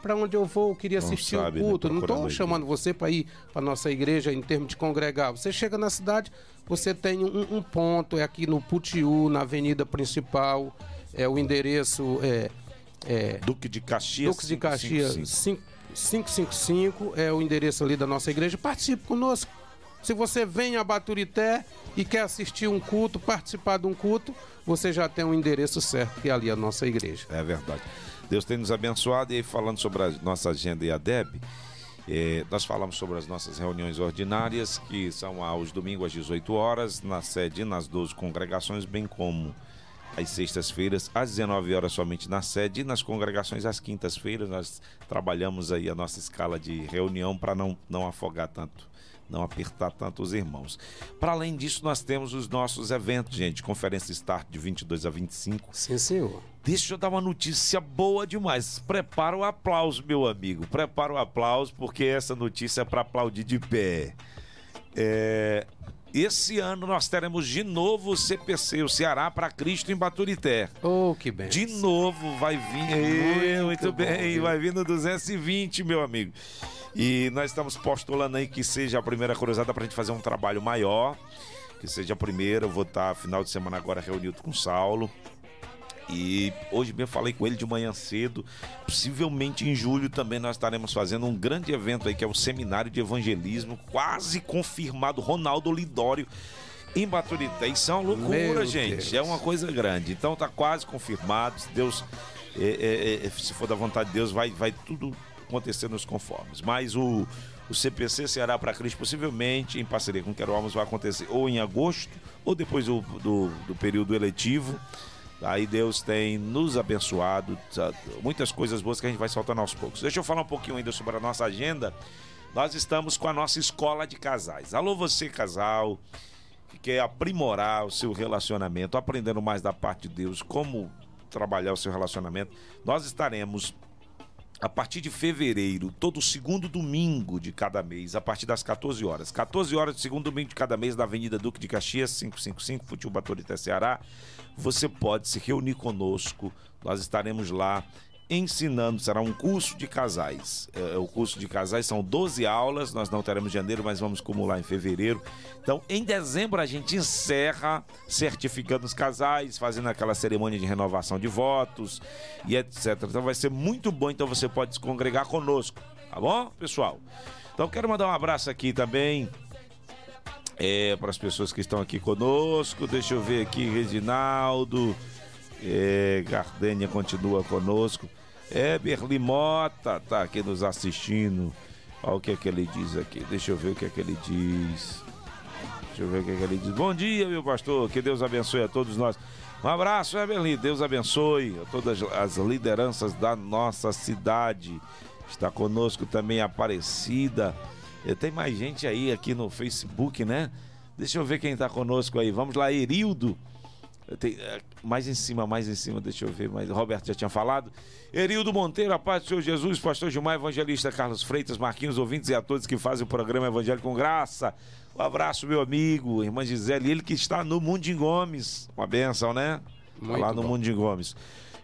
para onde eu vou, eu queria Não assistir sabe, o né, culto. Não procurando estou chamando você para ir para nossa igreja em termos de congregar. Você chega na cidade, você tem um, um ponto, é aqui no Putiu, na avenida principal, é o endereço é, é, Duque de Caxias. Duques de Caxias 555. 555 é o endereço ali da nossa igreja. Participe conosco. Se você vem a Baturité e quer assistir um culto, participar de um culto, você já tem um endereço certo, que é ali a nossa igreja. É verdade. Deus tem nos abençoado e falando sobre a nossa agenda IADEB, É, nós falamos sobre as nossas reuniões ordinárias, que são aos domingos às 18 horas, na sede e nas 12 congregações, bem como às sextas-feiras, às 19 horas somente na sede e nas congregações às quintas-feiras. Nós trabalhamos aí a nossa escala de reunião para não, não afogar tanto não apertar tanto os irmãos. Para além disso, nós temos os nossos eventos, gente. Conferência Start de 22 a 25. Sim, senhor. Deixa eu dar uma notícia boa demais. Prepara o aplauso, meu amigo. Prepara o aplauso, porque essa notícia é para aplaudir de pé. É, esse ano nós teremos de novo o CPC, o Ceará para Cristo em Baturité. Oh, que bem. De novo vai vir. Muito, muito bom, bem, viu? vai vir no 220, meu amigo. E nós estamos postulando aí que seja a primeira cruzada para a gente fazer um trabalho maior. Que seja a primeira. Eu vou estar final de semana agora reunido com o Saulo. E hoje mesmo falei com ele de manhã cedo. Possivelmente em julho também nós estaremos fazendo um grande evento aí, que é o Seminário de Evangelismo, quase confirmado, Ronaldo Lidório. Em Baturité, isso é uma loucura, Meu gente. Deus. É uma coisa grande. Então tá quase confirmado. Se Deus, é, é, é, se for da vontade de Deus, vai, vai tudo acontecer nos conformes. Mas o, o CPC Ceará para Cristo, possivelmente, em parceria com o Quero Almas, vai acontecer ou em agosto ou depois do, do, do período eletivo. Aí Deus tem nos abençoado, muitas coisas boas que a gente vai soltando aos poucos. Deixa eu falar um pouquinho ainda sobre a nossa agenda. Nós estamos com a nossa escola de casais. Alô, você, casal, que quer aprimorar o seu relacionamento, aprendendo mais da parte de Deus, como trabalhar o seu relacionamento. Nós estaremos a partir de fevereiro, todo segundo domingo de cada mês, a partir das 14 horas. 14 horas do segundo domingo de cada mês, na Avenida Duque de Caxias, 555, Futil Baturité, Ceará. Você pode se reunir conosco. Nós estaremos lá ensinando. Será um curso de casais. É, o curso de casais são 12 aulas. Nós não teremos em janeiro, mas vamos acumular em fevereiro. Então, em dezembro, a gente encerra certificando os casais, fazendo aquela cerimônia de renovação de votos e etc. Então, vai ser muito bom. Então, você pode se congregar conosco. Tá bom, pessoal? Então, quero mandar um abraço aqui também é, para as pessoas que estão aqui conosco. Deixa eu ver aqui, Reginaldo. É, Gardênia continua conosco. É, Berli Mota tá aqui nos assistindo. Olha o que é que ele diz aqui. Deixa eu ver o que é que ele diz. Deixa eu ver o que é que ele diz. Bom dia, meu pastor. Que Deus abençoe a todos nós. Um abraço, Evelyn. Deus abençoe a todas as lideranças da nossa cidade. Está conosco também Aparecida. Tem mais gente aí aqui no Facebook, né? Deixa eu ver quem está conosco aí. Vamos lá, Erildo. Tem, eh, mais em cima, mais em cima, deixa eu ver, mas Roberto já tinha falado. Erildo Monteiro, a paz do Senhor Jesus, Pastor Gilmar, Evangelista Carlos Freitas, Marquinhos, ouvintes e a todos que fazem o programa Evangelho com Graça. Um abraço, meu amigo, irmã Gisele, ele que está no Mundim Gomes. Uma benção, né? Muito lá no bom. Mundim Gomes.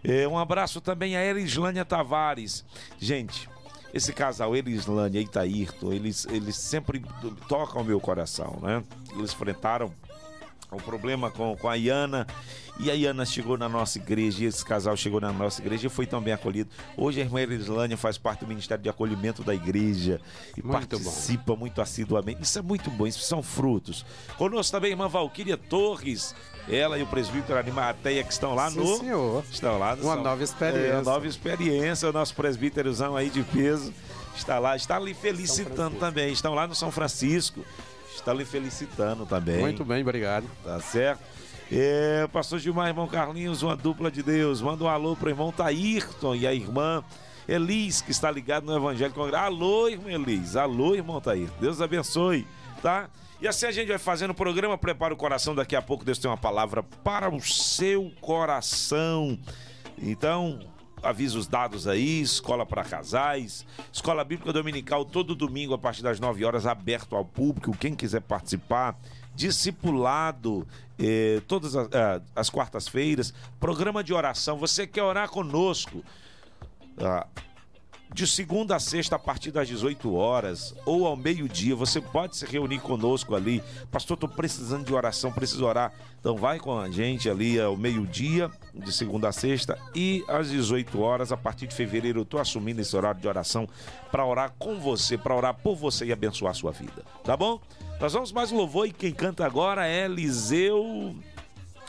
Eh, um abraço também a Erislânia Tavares. Gente, esse casal, Erislânia e Itaírton, eles, eles sempre tocam o meu coração, né? Eles enfrentaram um problema com, com a Iana. E a Iana chegou na nossa igreja, e esse casal chegou na nossa igreja e foi tão bem acolhido. Hoje a irmã Erislânia faz parte do Ministério de Acolhimento da igreja e Muito participa muito assiduamente. Isso é muito bom, isso são frutos. Conosco também a irmã Valquíria Torres, ela e o presbítero Animateia que estão lá Sim, no. senhor. Estão lá no Uma São- nova experiência. É, uma nova experiência, o nosso presbítero aí de peso está lá, está ali felicitando também. Estão lá no São Francisco, está ali felicitando também. Muito bem, obrigado. Tá certo? É, pastor Gilmar, irmão Carlinhos, uma dupla de Deus. Manda um alô pro irmão Taírton e a irmã Elis, que está ligado no Evangelho com Alô, irmã Elis. Alô, irmão Taírton. Deus abençoe, tá? E assim a gente vai fazendo o programa. Prepara o coração. Daqui a pouco Deus tem uma palavra para o seu coração. Então, avisos dados aí, escola para casais, escola bíblica dominical todo domingo a partir das 9 horas, aberto ao público, quem quiser participar, discipulado eh, todas as, ah, as quartas-feiras, programa de oração, você quer orar conosco, ah, de segunda a sexta, a partir das 18 horas ou ao meio-dia, você pode se reunir conosco ali. Pastor, estou precisando de oração, preciso orar. Então vai com a gente ali ao meio-dia, de segunda a sexta, e às 18 horas, a partir de fevereiro, eu estou assumindo esse horário de oração para orar com você, para orar por você e abençoar a sua vida. Tá bom? Nós vamos mais louvor e quem canta agora é Eliseu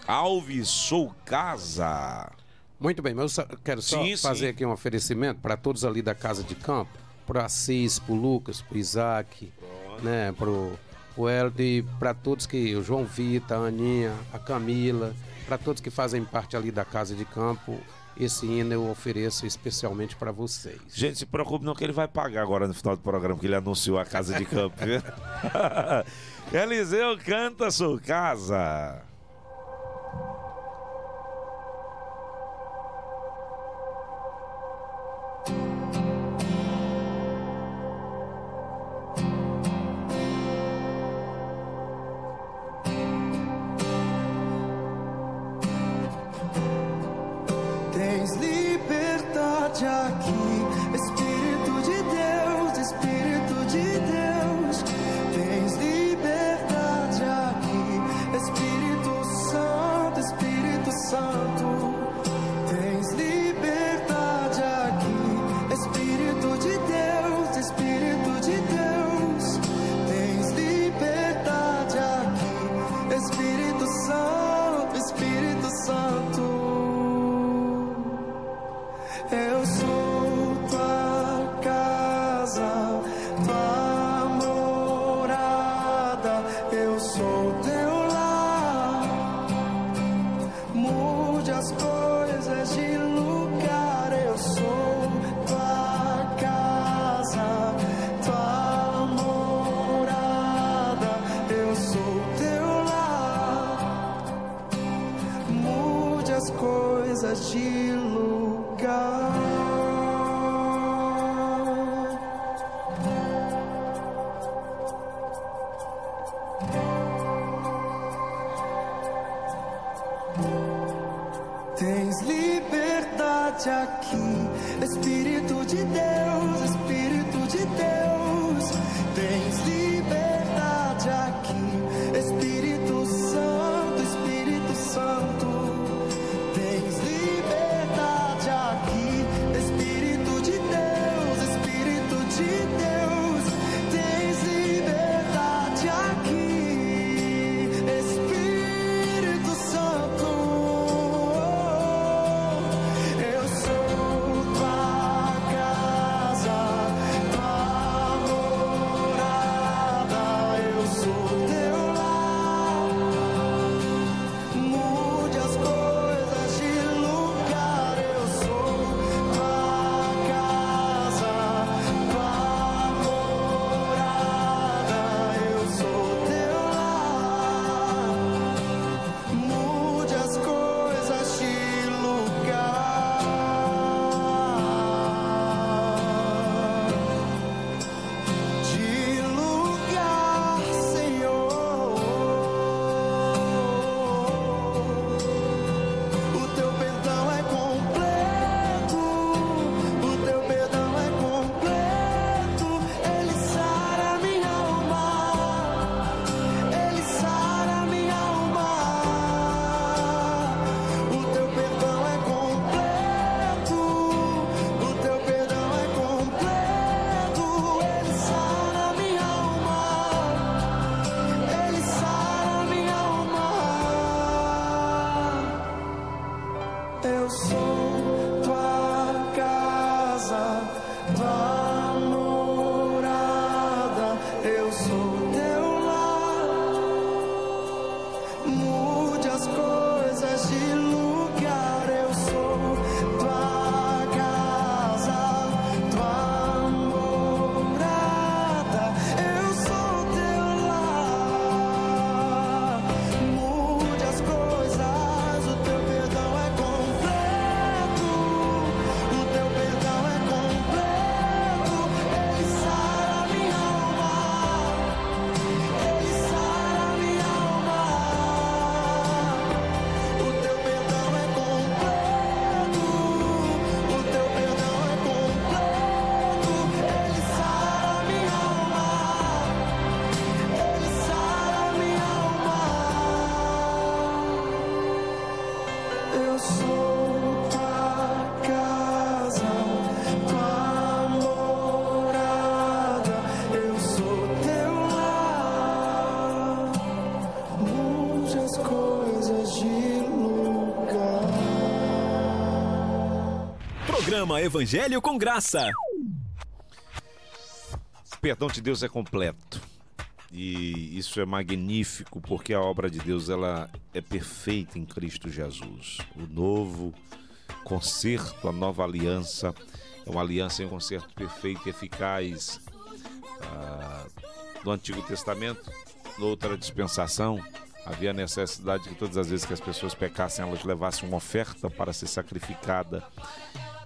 Alves Sou Casa. Muito bem, mas eu quero só sim, fazer sim. aqui um oferecimento para todos ali da Casa de Campo, para né, o Assis, para o Lucas, para o Isaac, né, para o Helder, para todos que. O João Vita, a Aninha, a Camila, para todos que fazem parte ali da Casa de Campo. Esse hino eu ofereço especialmente para vocês. Gente, se preocupe não que ele vai pagar agora no final do programa, que ele anunciou a Casa de Campo. Eliseu canta sua casa. Tens liberdade aqui. programa Evangelho com Graça. O perdão de Deus é completo. E isso é magnífico porque a obra de Deus ela é perfeita em Cristo Jesus. O novo concerto, a nova aliança, é uma aliança em um concerto perfeito e eficaz. Ah, no Antigo Testamento, noutra dispensação, havia necessidade que todas as vezes que as pessoas pecassem, elas levassem uma oferta para ser sacrificada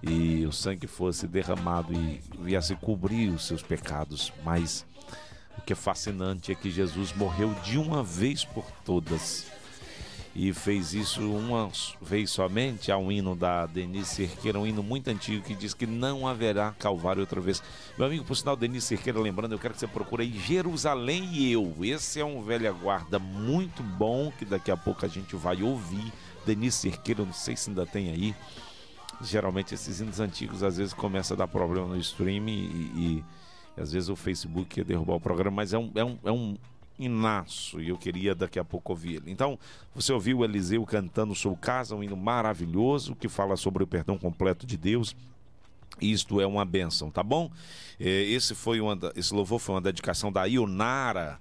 e o sangue fosse derramado e viesse cobrir os seus pecados. Mas o que é fascinante é que Jesus morreu de uma vez por todas e fez isso uma vez somente. Há um hino da Denise Cerqueira, um hino muito antigo que diz que não haverá Calvário outra vez. Meu amigo, por sinal, Denise Cerqueira, lembrando, eu quero que você procure aí Jerusalém e Eu. Esse é um velha guarda muito bom que daqui a pouco a gente vai ouvir. Denise Cerqueira, não sei se ainda tem aí. Geralmente esses hinos antigos às vezes começa a dar problema no streaming e, e às vezes o Facebook quer derrubar o programa, mas é um, é um, é um Inácio, e eu queria daqui a pouco ouvir ele. Então, você ouviu o Eliseu cantando Sou Casa, um hino maravilhoso que fala sobre o perdão completo de Deus. Isto é uma bênção, tá bom? É, esse foi uma, esse louvor foi uma dedicação da Ionara.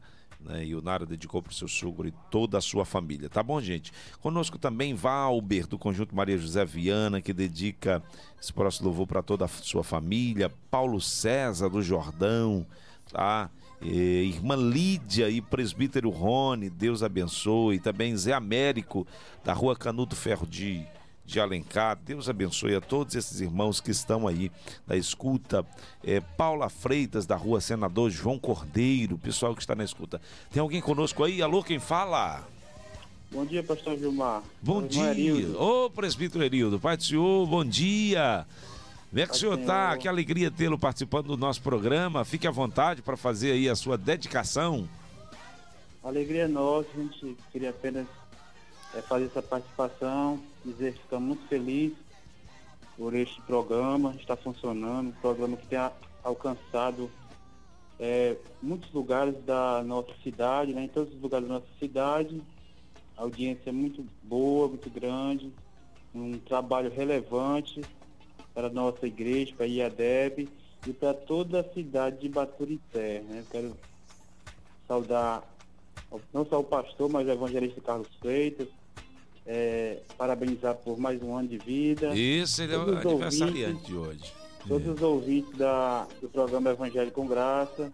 Né, Ionara dedicou para o seu sogro e toda a sua família. Tá bom, gente? Conosco também Valber, do Conjunto Maria José Viana, que dedica esse próximo louvor para toda a sua família. Paulo César, do Jordão, tá? Eh, irmã Lídia e presbítero Rony, Deus abençoe. Também Zé Américo, da rua Canudo Ferro de, de Alencar, Deus abençoe a todos esses irmãos que estão aí na escuta. Eh, Paula Freitas, da rua Senador João Cordeiro, pessoal que está na escuta. Tem alguém conosco aí? Alô, quem fala? Bom dia, pastor Gilmar. Bom dia. Ô, presbítero Erildo, Pai do Senhor, bom dia. Como é que o senhor está? Que alegria tê-lo participando do nosso programa. Fique à vontade para fazer aí a sua dedicação. Alegria é nossa, a gente queria apenas é, fazer essa participação, dizer que estamos muito felizes por este programa, está funcionando, um programa que tem alcançado é, muitos lugares da nossa cidade, né, em todos os lugares da nossa cidade. A audiência é muito boa, muito grande, um trabalho relevante para a nossa igreja, para a IADEB e para toda a cidade de Baturité. Né? Quero saudar não só o pastor, mas o evangelista Carlos Freitas, é, parabenizar por mais um ano de vida. Isso, ele é o aniversariante de hoje. Todos é. os ouvintes da, do programa Evangelho com Graça.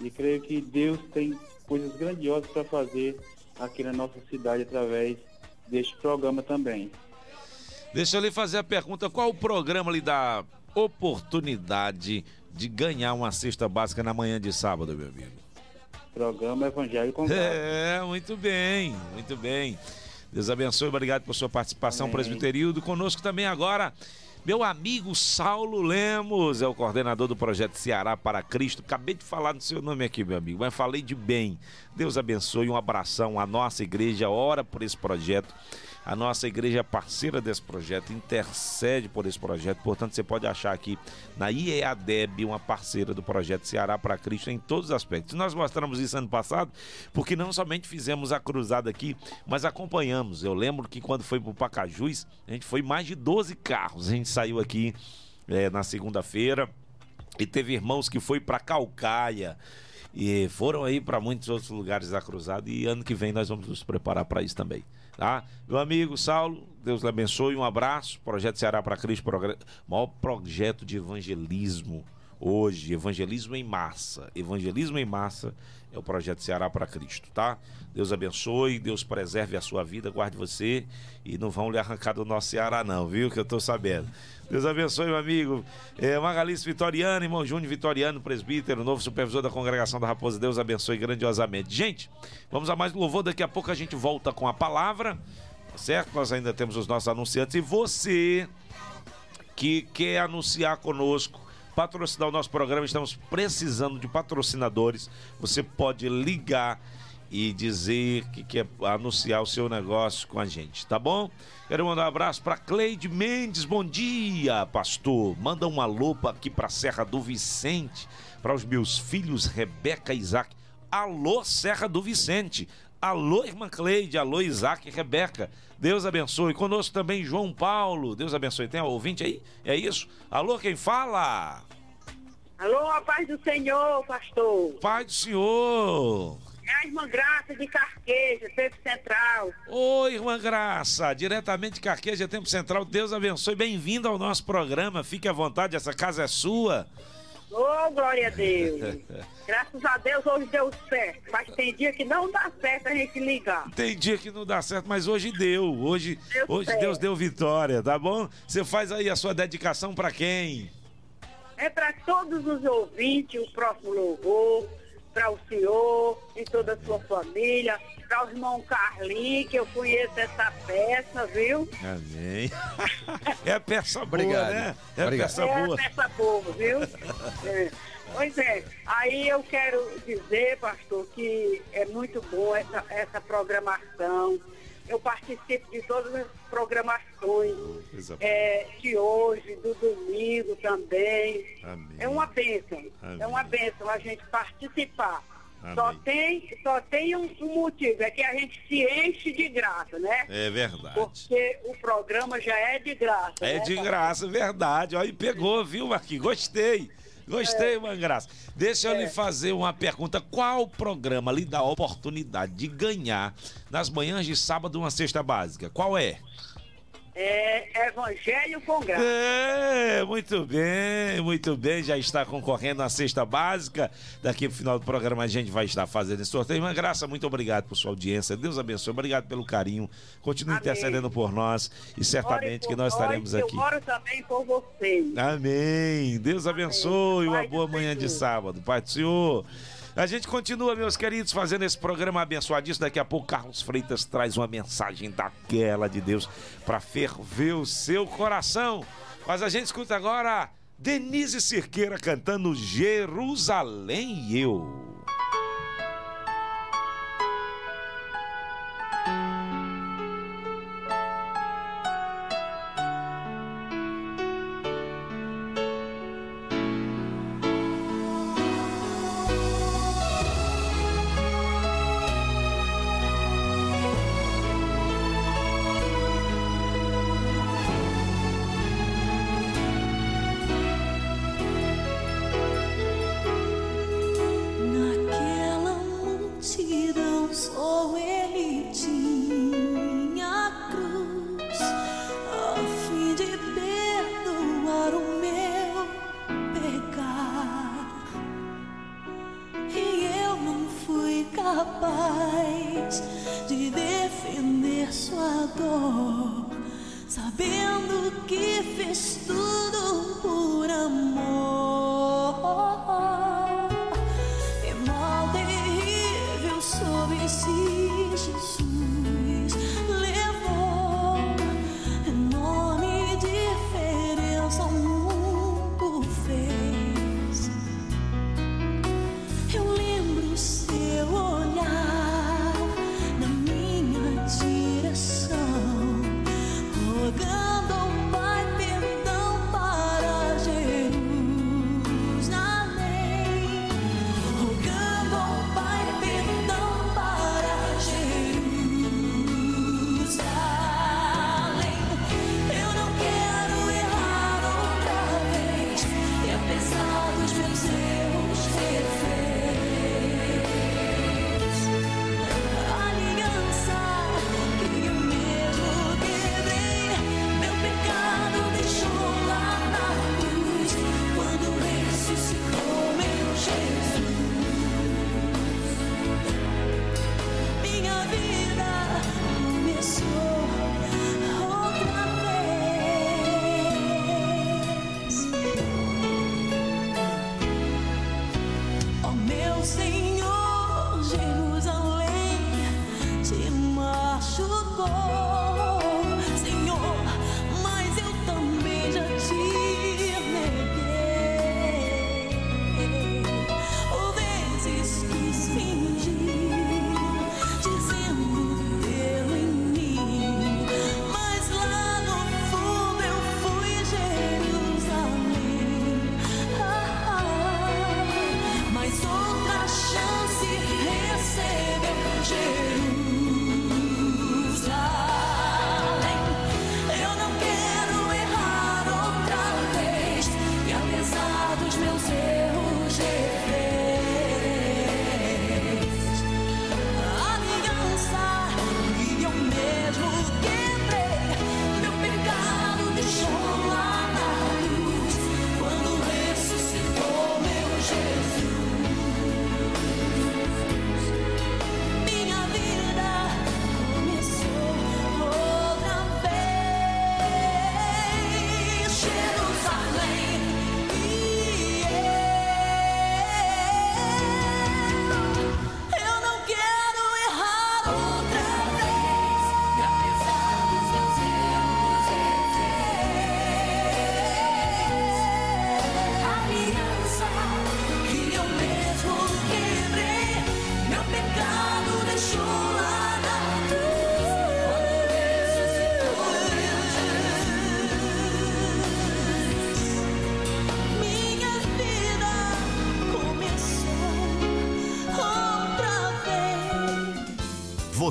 E creio que Deus tem coisas grandiosas para fazer aqui na nossa cidade através deste programa também. Deixa eu lhe fazer a pergunta: qual o programa lhe dá oportunidade de ganhar uma cesta básica na manhã de sábado, meu amigo? Programa Evangelho com É, muito bem, muito bem. Deus abençoe, obrigado por sua participação, presbiterio. Conosco também agora, meu amigo Saulo Lemos, é o coordenador do projeto Ceará para Cristo. Acabei de falar do seu nome aqui, meu amigo, mas falei de bem. Deus abençoe, um abração à nossa igreja, ora por esse projeto a nossa igreja é parceira desse projeto, intercede por esse projeto. Portanto, você pode achar aqui na IEADEB uma parceira do projeto Ceará para Cristo em todos os aspectos. Nós mostramos isso ano passado, porque não somente fizemos a cruzada aqui, mas acompanhamos. Eu lembro que quando foi para o Pacajus, a gente foi mais de 12 carros. A gente saiu aqui é, na segunda-feira e teve irmãos que foi para Calcaia e foram aí para muitos outros lugares da cruzada e ano que vem nós vamos nos preparar para isso também tá? Meu amigo Saulo, Deus lhe abençoe, um abraço. Projeto Ceará para Cristo, maior projeto de evangelismo hoje, evangelismo em massa. Evangelismo em massa é o projeto Ceará para Cristo, tá? Deus abençoe, Deus preserve a sua vida, guarde você e não vão lhe arrancar do nosso Ceará não, viu? Que eu tô sabendo. Deus abençoe, meu amigo. É, Magalice Vitoriano, irmão Júnior Vitoriano, presbítero, novo supervisor da congregação da Raposa. Deus abençoe grandiosamente. Gente, vamos a mais louvor. Daqui a pouco a gente volta com a palavra, tá certo? Nós ainda temos os nossos anunciantes. E você que quer anunciar conosco, patrocinar o nosso programa, estamos precisando de patrocinadores. Você pode ligar e dizer que quer anunciar o seu negócio com a gente, tá bom? Quero mandar um abraço para Cleide Mendes. Bom dia, pastor. Manda um alô aqui para Serra do Vicente, para os meus filhos Rebeca e Isaac. Alô, Serra do Vicente. Alô, irmã Cleide. Alô, Isaac e Rebeca. Deus abençoe. Conosco também João Paulo. Deus abençoe. Tem um ouvinte aí? É isso? Alô, quem fala? Alô, a paz do Senhor, pastor. Pai do Senhor. É a irmã Graça de Carqueja, Tempo Central. Oi, irmã Graça, diretamente de Carqueja, Tempo Central. Deus abençoe. Bem-vindo ao nosso programa. Fique à vontade, essa casa é sua. Ô, glória a Deus. Graças a Deus, hoje deu certo. Mas tem dia que não dá certo a gente ligar. Tem dia que não dá certo, mas hoje deu. Hoje, Deu hoje certo. Deus deu vitória, tá bom? Você faz aí a sua dedicação pra quem? É para todos os ouvintes, o próximo louvor, para o senhor e toda a sua família, para o irmão Carlinhos, que eu conheço essa peça, viu? Amém. É peça boa, Obrigado. né? É Obrigado. peça é boa. a peça boa, viu? É. Pois é, aí eu quero dizer, pastor, que é muito boa essa, essa programação. Eu participo de todas as programações é, de hoje, do domingo também. Amém. É uma bênção, Amém. é uma bênção a gente participar. Amém. Só tem, só tem um, um motivo, é que a gente se enche de graça, né? É verdade. Porque o programa já é de graça. É né, de graça, verdade. Olha, e pegou, viu, Marquinhos? Gostei. Gostei, irmã Graça. Deixa eu lhe fazer uma pergunta. Qual programa lhe dá a oportunidade de ganhar nas manhãs de sábado uma cesta básica? Qual é? É Evangelho com Graça. É, muito bem, muito bem. Já está concorrendo à cesta básica. Daqui pro final do programa a gente vai estar fazendo esse sorteio. Irmã Graça, muito obrigado por sua audiência. Deus abençoe. Obrigado pelo carinho. Continue Amém. intercedendo por nós e certamente que nós estaremos nós, aqui. Eu oro também por vocês. Amém. Deus abençoe. Uma Pai do boa manhã de Senhor. sábado. Pai do Senhor. A gente continua, meus queridos, fazendo esse programa abençoadíssimo. Daqui a pouco, Carlos Freitas traz uma mensagem daquela de Deus para ferver o seu coração. Mas a gente escuta agora Denise Cirqueira cantando Jerusalém e Eu.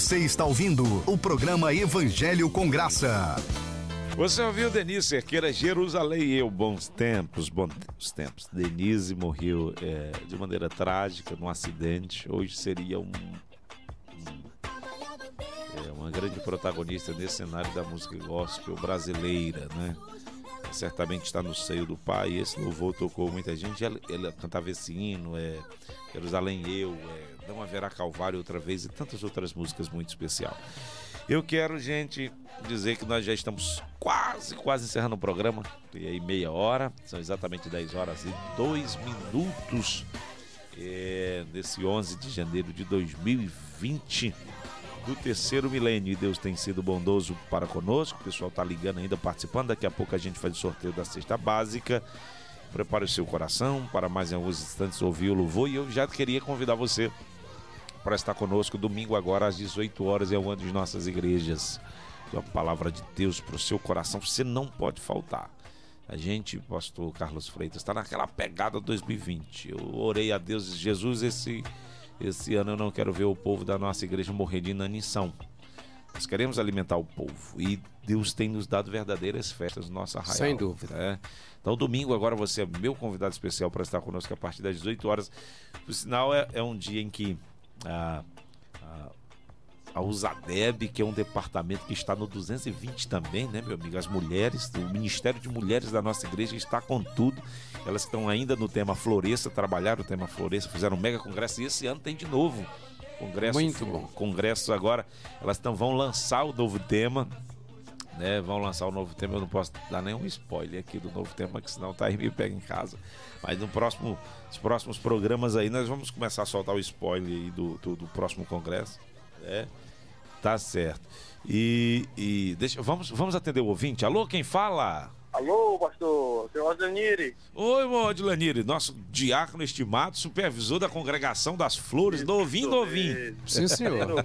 Você está ouvindo o programa Evangelho com Graça. Você ouviu Denise Cerqueira, Jerusalém e eu, bons tempos, bons tempos. Denise morreu é, de maneira trágica num acidente. Hoje seria um, um- é, uma grande protagonista nesse cenário da música gospel brasileira, né? Certamente está no seio do pai. Esse louvor tocou muita gente. Ela, ela cantava esse hino, é, Jerusalém eu, é, Não Haverá Calvário outra vez e tantas outras músicas muito especial. Eu quero, gente, dizer que nós já estamos quase, quase encerrando o programa. E aí, meia hora. São exatamente 10 horas e 2 minutos. É, desse 11 de janeiro de 2020, do terceiro milênio. E Deus tem sido bondoso para conosco. O pessoal está ligando ainda, participando. Daqui a pouco a gente faz o sorteio da cesta básica. Prepare o seu coração para mais em alguns instantes ouvir o louvor. E eu já queria convidar você para estar conosco domingo agora às 18 horas em alguma de nossas igrejas. Tem uma palavra de Deus para o seu coração, você não pode faltar. A gente, pastor Carlos Freitas, está naquela pegada 2020. Eu orei a Deus e Jesus, esse, esse ano eu não quero ver o povo da nossa igreja morrer de inanição. Nós queremos alimentar o povo e Deus tem nos dado verdadeiras festas no nosso arraial. Sem dúvida. né? Então, domingo agora você é meu convidado especial para estar conosco a partir das 18 horas. Por sinal, é, é um dia em que a, a, a Usadeb, que é um departamento que está no 220 também, né, meu amigo? As mulheres, o Ministério de Mulheres da nossa igreja está com tudo. Elas estão ainda no tema Floresça, trabalharam o tema Floresça, fizeram um mega congresso e esse ano tem de novo. Congresso, Muito bom. Congresso agora, elas tão, vão lançar o novo tema né, vão lançar o novo tema. Eu não posso dar nenhum spoiler aqui do novo tema, que senão tá aí me pega em casa. Mas no próximo, nos próximos programas aí, nós vamos começar a soltar o spoiler aí do, do, do próximo congresso. né? Tá certo. E, e deixa, vamos, vamos atender o ouvinte. Alô, quem fala? Alô, pastor, seu. Oi, irmão Adilanir, nosso diácono estimado, supervisor da congregação das flores, do ouvindo ouvindo. Sim, senhor.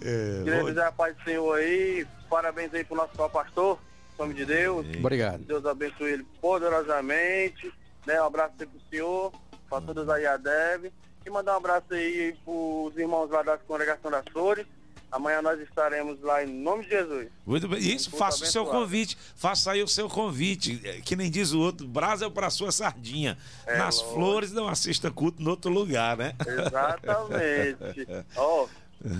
É, Queria bom- dizer a paz do Senhor aí, parabéns aí pro nosso pastor, em nome de Deus. Obrigado. Deus abençoe ele poderosamente, né? Um abraço aí pro senhor, pra todos aí a Deb. E mandar um abraço aí pros irmãos lá da congregação das flores. Amanhã nós estaremos lá em nome de Jesus. Muito bem. Isso, Muito faça o seu abençoado. convite. Faça aí o seu convite. É, Que nem diz o outro, brasa é para sua sardinha. É, Nas lógico. flores não assista culto em outro lugar, né? Exatamente. Ó,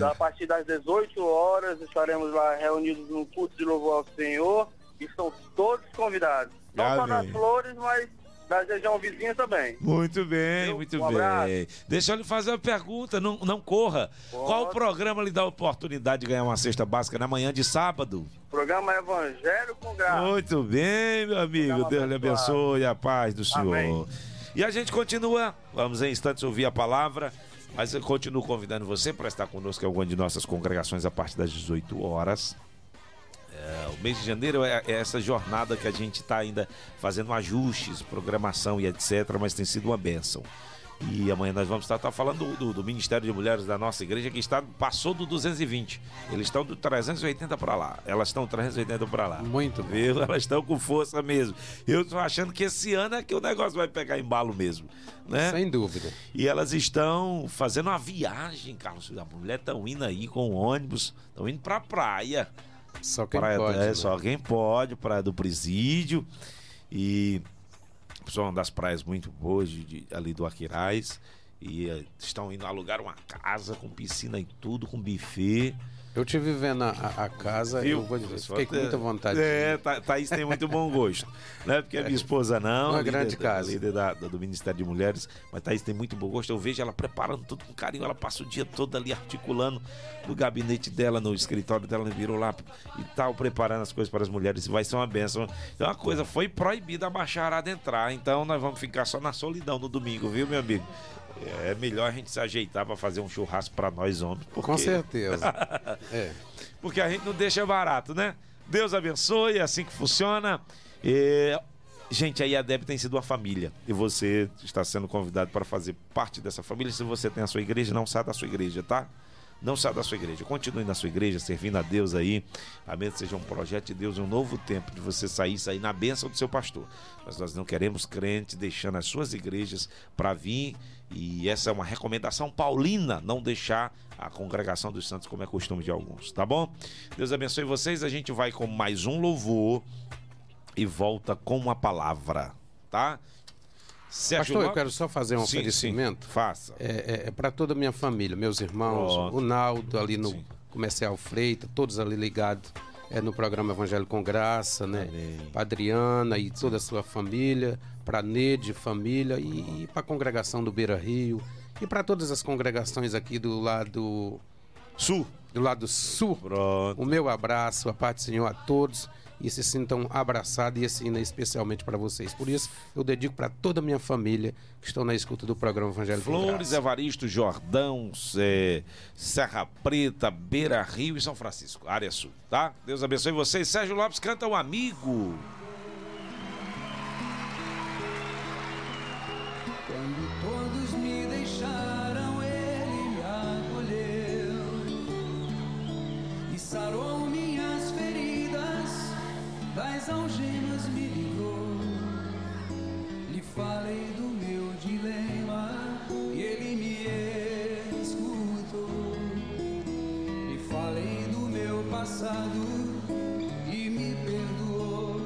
a partir das 18 horas estaremos lá reunidos no culto de louvor ao Senhor. E estão todos convidados. Não só Amém. das flores, mas da região vizinha também. Muito bem, muito Um abraço. bem. Deixa eu lhe fazer uma pergunta, não, não corra. Qual programa lhe dá a oportunidade de ganhar uma cesta básica na manhã de sábado? Programa Evangelho com Graça. Muito bem, meu amigo. Deus lhe abençoe a paz do Senhor. Amém. E a gente continua. Vamos em instantes ouvir a palavra. Mas eu continuo convidando você para estar conosco em alguma de nossas congregações a partir das 18 horas. É, o mês de janeiro é, é essa jornada que a gente está ainda fazendo ajustes, programação e etc. Mas tem sido uma bênção. E amanhã nós vamos estar, estar falando do, do- do Ministério de Mulheres da nossa igreja que está passou do 220. Eles estão do 380 para lá. Elas estão 380 para lá. Muito bom. Viu? Elas estão com força mesmo. Eu estou achando que esse ano é que o negócio vai pegar embalo mesmo, né? Sem dúvida. E elas estão fazendo uma viagem, Carlos. A mulher estão indo aí com ônibus, estão indo pra praia. Só quem praia pode. é, né? só quem pode, praia do presídio. E são das praias muito boas de, de- ali do Aquiraz. E eh, estão indo alugar uma casa com piscina e tudo, com buffet. Eu tive vendo a, a- casa, Viu? eu vou dizer, fiquei com muita vontade. É, Tha- Thaís tem muito bom gosto. Não é porque a minha esposa não. Uma líder grande casa. Líder da- do Ministério de Mulheres. Mas Thaís tem muito bom gosto. Eu vejo ela preparando tudo com carinho. Ela passa o dia todo ali articulando no gabinete dela, no escritório dela, virou lá e tal, preparando as coisas para as mulheres. Vai ser uma benção. Então, uma coisa, foi proibida a bacharada entrar. Então, nós vamos ficar só na solidão no domingo, viu, meu amigo? É melhor a gente se ajeitar para fazer um churrasco para nós homens. Porque... Com certeza. É. Porque a gente não deixa barato, né? Deus abençoe, é assim que funciona. E, Gente, a IADEB tem sido uma família. E você está sendo convidado para fazer parte dessa família. Se você tem a sua igreja, não saia da sua igreja, tá? Não saia da sua igreja. Continue na sua igreja, servindo a Deus aí. Amém. Seja um projeto de Deus, um novo tempo de você sair, sair na bênção do seu pastor. Mas nós não queremos crente deixando as suas igrejas para vir. E essa é uma recomendação paulina, não deixar a congregação dos santos como é costume de alguns, tá bom? Deus abençoe vocês. A gente vai com mais um louvor e volta com uma palavra, tá? Sérgio Pastor, eu quero só fazer um Sim, oferecimento. sim, faça. É, para toda a minha família, meus irmãos, Pronto. o Naldo ali no Sim. Comercial Freita, todos ali ligados é, no programa Evangelho com Graça, né? Para Adriana e toda a sua família, para Nede, família e, e para a congregação do Beira Rio e para todas as congregações aqui do lado Sul. do lado sul. Pronto. O meu abraço, a paz do Senhor a todos e se sintam abraçados e esse hino é especialmente para vocês. Por isso, eu dedico para toda a minha família que estão na escuta do programa Evangelho Flores. Evaristo, Jordão, é, Serra Preta, Beira Rio e São Francisco, área sul, tá? Deus abençoe vocês. Sérgio Lopes canta um amigo. Sarou minhas feridas, das algemas me livrou. Lhe falei do meu dilema e ele me escutou. Lhe falei do meu passado e me perdoou.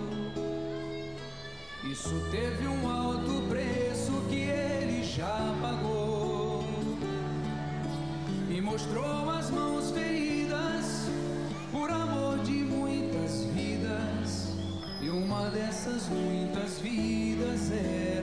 Isso teve um alto preço que ele já pagou. Me mostrou dessas muitas vidas era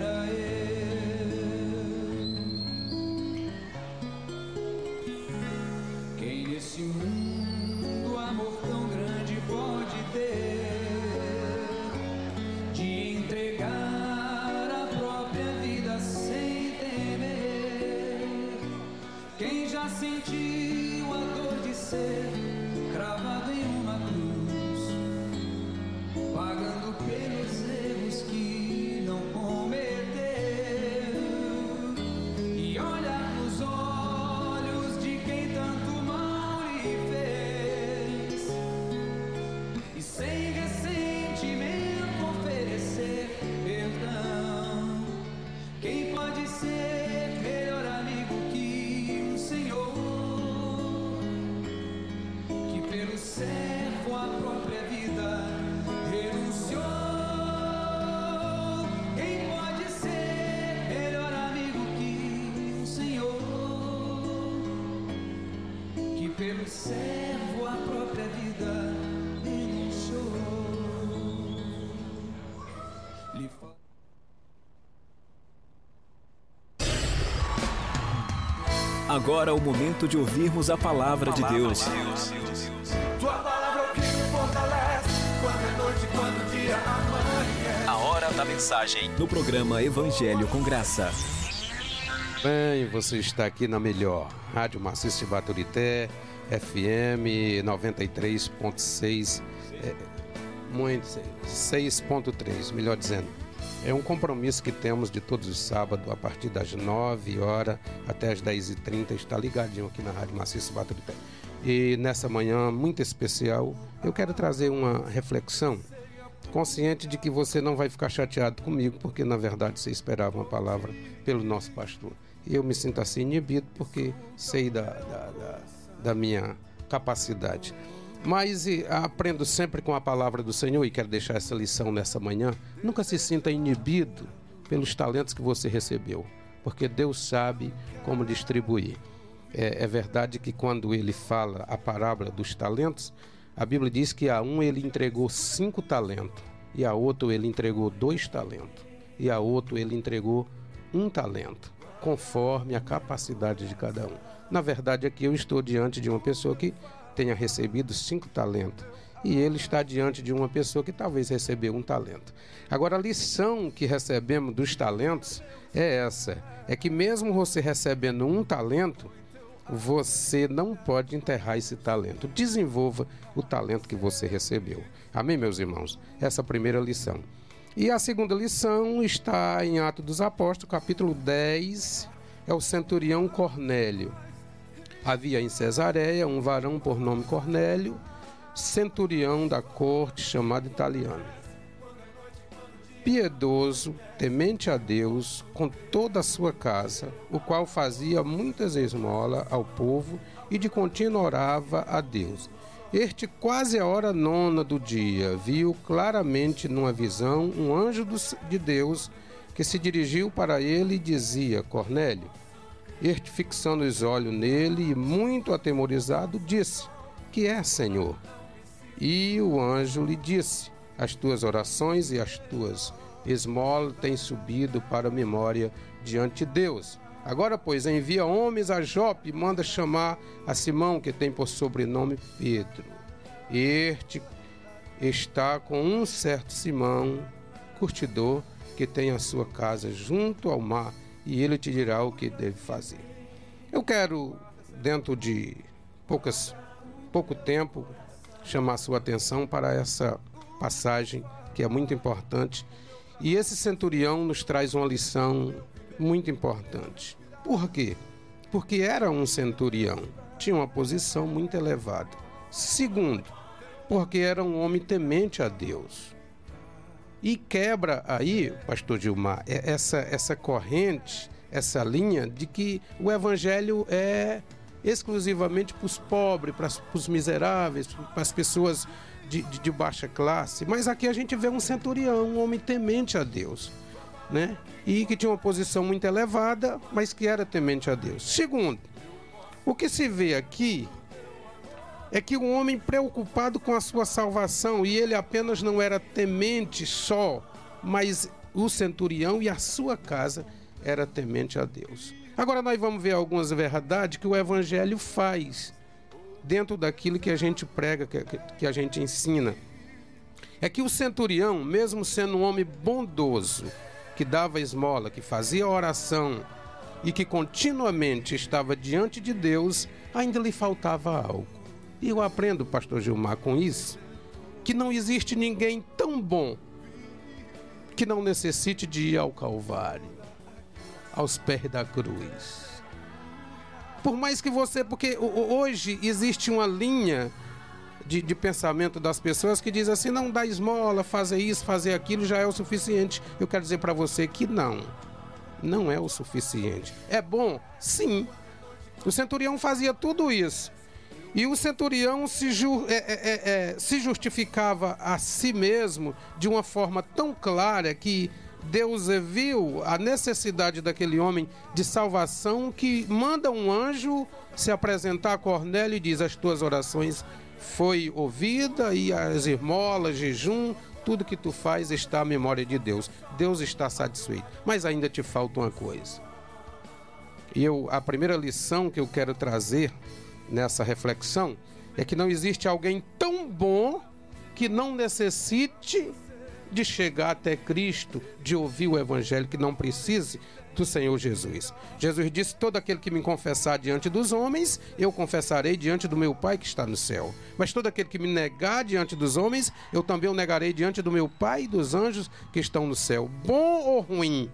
Agora é o momento de ouvirmos a palavra de Deus. Tua palavra é o que me fortalece. Quando é noite, quando dia amanhã. A hora da mensagem no programa Evangelho com Graça. Bem, você está aqui na melhor Rádio Maciço de Baturité, FM 93.6, é, muito 6.3, melhor dizendo. É um compromisso que temos de todos os sábados, a partir das 9 horas até as 10h30, está ligadinho aqui na Rádio Maciço Baturité. E nessa manhã muito especial, eu quero trazer uma reflexão consciente de que você não vai ficar chateado comigo, porque na verdade você esperava uma palavra pelo nosso pastor. E eu me sinto assim inibido porque sei da, da, da- da minha capacidade. Mas aprendo sempre com a palavra do Senhor e quero deixar essa lição nessa manhã. Nunca se sinta inibido pelos talentos que você recebeu, porque Deus sabe como distribuir. É, é verdade que quando ele fala a parábola dos talentos, a Bíblia diz que a um ele entregou cinco talentos, e a outro ele entregou dois talentos, e a outro ele entregou um talento, conforme a capacidade de cada um. Na verdade, aqui eu estou diante de uma pessoa que tenha recebido cinco talentos, e ele está diante de uma pessoa que talvez recebeu um talento. Agora, a lição que recebemos dos talentos é essa: é que mesmo você recebendo um talento, você não pode enterrar esse talento. Desenvolva o talento que você recebeu. Amém, meus irmãos? Essa é a primeira lição. E a segunda lição está em Atos dos Apóstolos, capítulo 10, é o centurião Cornélio. Havia em Cesareia um varão por nome Cornélio, centurião da corte chamado italiano. Piedoso, temente a Deus, com toda a sua casa, o qual fazia muitas esmolas ao povo e de contínuo orava a Deus. Este, quase a hora nona do dia, viu claramente numa visão um anjo de Deus que se dirigiu para ele e dizia: Cornélio. Este, fixando os olhos nele e muito atemorizado, disse: Que é, Senhor? E o anjo lhe disse: As tuas orações e as tuas esmolas têm subido para a memória diante de Deus. Agora, pois, envia homens a Jope e manda chamar a Simão, que tem por sobrenome Pedro. Este está com um certo Simão, curtidor, que tem a sua casa junto ao mar, e ele te dirá o que deve fazer. Eu quero, dentro de poucas, pouco tempo, chamar sua atenção para essa passagem que é muito importante. E esse centurião nos traz uma lição muito importante. Por quê? Porque era um centurião, tinha uma posição muito elevada. Segundo, porque era um homem temente a Deus. E quebra aí, pastor Gilmar, é essa, essa corrente, essa linha de que o evangelho é exclusivamente para os pobres, para os miseráveis, para as pessoas de, de, de, baixa classe. Mas aqui a gente vê um centurião, um homem temente a Deus, né? E que tinha uma posição muito elevada, mas que era temente a Deus. Segundo, o que se vê aqui é que um homem preocupado com a sua salvação, e ele apenas não era temente só, mas o centurião e a sua casa era temente a Deus. Agora nós vamos ver algumas verdades que o Evangelho faz dentro daquilo que a gente prega, que, a gente ensina. É que o centurião, mesmo sendo um homem bondoso, que dava esmola, que fazia oração e que continuamente estava diante de Deus, ainda lhe faltava algo. E eu aprendo, pastor Gilmar, com isso, que não existe ninguém tão bom que não necessite de ir ao Calvário aos pés da cruz. Por mais que você, porque hoje existe uma linha de, de, pensamento das pessoas que diz assim: não dá esmola, fazer isso, fazer aquilo já é o suficiente. Eu quero dizer para você que não, não é o suficiente. É bom? Sim. O centurião fazia tudo isso. E o centurião se, ju, é, é, é, é se justificava a si mesmo de uma forma tão clara que Deus viu a necessidade daquele homem de salvação que manda um anjo se apresentar a Cornélio e diz: As tuas orações foi ouvida e as esmolas, jejum, tudo que tu faz está à memória de Deus. Deus está satisfeito. Mas ainda te falta uma coisa. E eu, a primeira lição que eu quero trazer nessa reflexão é que não existe alguém tão bom que não necessite de chegar até Cristo, de ouvir o Evangelho, que não precise do Senhor Jesus. Jesus disse: Todo aquele que me confessar diante dos homens, eu confessarei diante do meu Pai que está no céu. Mas todo aquele que me negar diante dos homens, eu também o negarei diante do meu Pai e dos anjos que estão no céu. Bom ou ruim?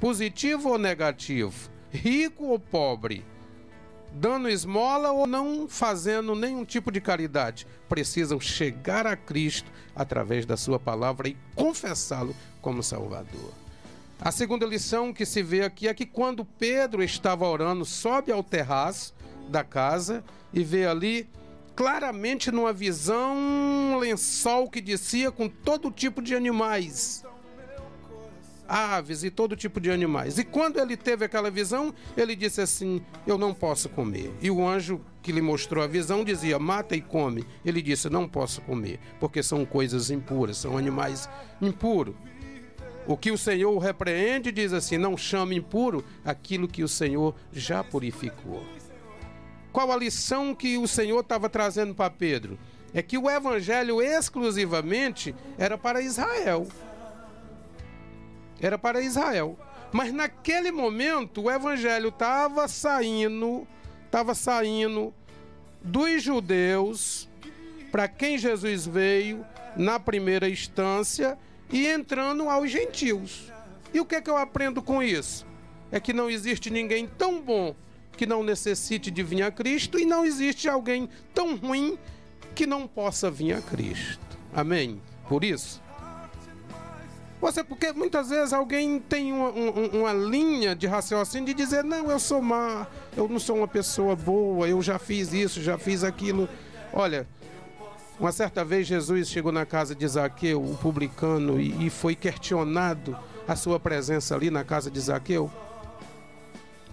Positivo ou negativo? Rico ou pobre? Dando esmola ou não fazendo nenhum tipo de caridade, precisam chegar a Cristo através da Sua palavra e confessá-lo como Salvador. A segunda lição que se vê aqui é que quando Pedro estava orando, sobe ao terraço da casa e vê ali claramente numa visão um lençol que descia com todo tipo de animais aves e todo tipo de animais. E quando ele teve aquela visão, ele disse assim: Eu não posso comer. E o anjo que lhe mostrou a visão dizia: Mata e come. Ele disse: Não posso comer, porque são coisas impuras, são animais impuros. O que o Senhor repreende diz assim: Não chame impuro aquilo que o Senhor já purificou. Qual a lição que o Senhor estava trazendo para Pedro? É que o evangelho exclusivamente era para Israel era para Israel. Mas naquele momento o evangelho estava saindo, estava saindo dos judeus para quem Jesus veio na primeira instância e entrando aos gentios. E o que é que eu aprendo com isso? É que não existe ninguém tão bom que não necessite de vir a Cristo e não existe alguém tão ruim que não possa vir a Cristo. Amém? Por isso, você, porque muitas vezes alguém tem uma, uma, linha de raciocínio de dizer: não, eu sou má, eu não sou uma pessoa boa, eu já fiz isso, já fiz aquilo. Olha, uma certa vez Jesus chegou na casa de Zaqueu, um publicano, e, e foi questionado a sua presença ali na casa de Zaqueu.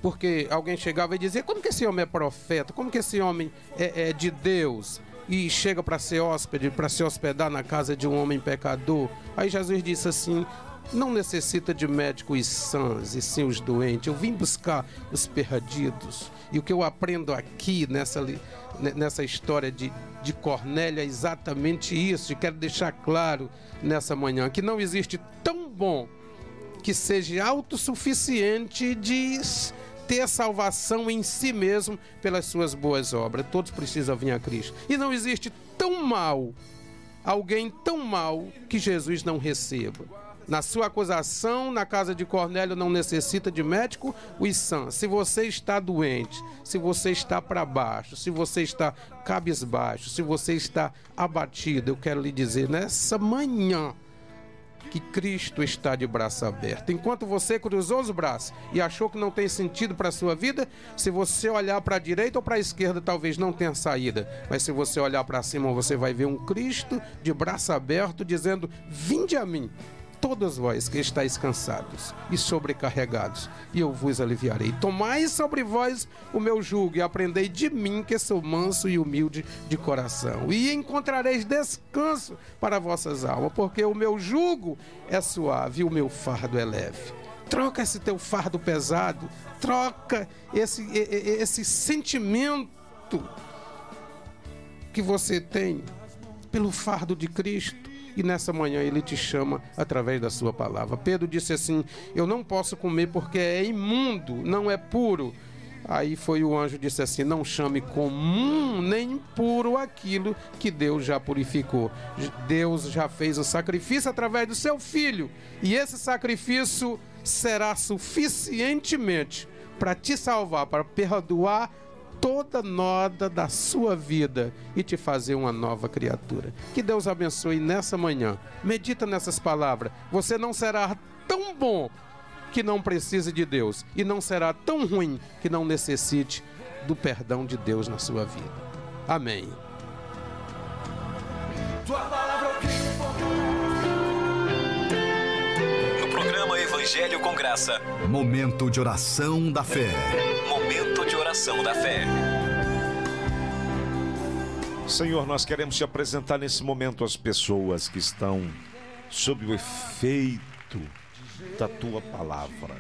Porque alguém chegava e dizia: como que esse homem é profeta? Como que esse homem é, é de Deus? E chega para ser hóspede, para se hospedar na casa de um homem pecador. Aí Jesus disse assim: não necessita de médicos sãs e sim os doentes. Eu vim buscar os perdidos. E o que eu aprendo aqui nessa, nessa história de, de Cornélia é exatamente isso. E quero deixar claro nessa manhã que não existe tão bom que seja autossuficiente de ter salvação em si mesmo pelas suas boas obras. Todos precisam vir a Cristo. E não existe tão mal, alguém tão mal que Jesus não receba. Na sua acusação, na casa de Cornélio, não necessita de médico, o sã. Se você está doente, se você está para baixo, se você está cabisbaixo, se você está abatido, eu quero lhe dizer, nessa manhã, que Cristo está de braço aberto. Enquanto você cruzou os braços e achou que não tem sentido para a sua vida, se você olhar para a direita ou para a esquerda, talvez não tenha saída. Mas se você olhar para cima, você vai ver um Cristo de braço aberto dizendo: Vinde a mim, todos vós que estáis cansados e sobrecarregados, e eu vos aliviarei. Tomai sobre vós o meu jugo e aprendei de mim, que sou manso e humilde de coração, e encontrareis descanso para vossas almas, porque o meu jugo é suave e o meu fardo é leve. Troca esse teu fardo pesado, troca esse, esse sentimento que você tem pelo fardo de Cristo e nessa manhã ele te chama através da sua palavra. Pedro disse assim: Eu não posso comer porque é imundo, não é puro. Aí foi o anjo disse assim: Não chame comum nem puro aquilo que Deus já purificou. Deus já fez o sacrifício através do seu filho, e esse sacrifício será suficientemente para te salvar, para perdoar toda noda da sua vida e te fazer uma nova criatura. Que Deus abençoe nessa manhã. Medita nessas palavras. Você não será tão bom que não precise de Deus e não será tão ruim que não necessite do perdão de Deus na sua vida. Amém. No Evangelho com Graça. Momento de oração da fé. Momento de oração da fé. Senhor, nós queremos te apresentar nesse momento as pessoas que estão sob o efeito da tua palavra.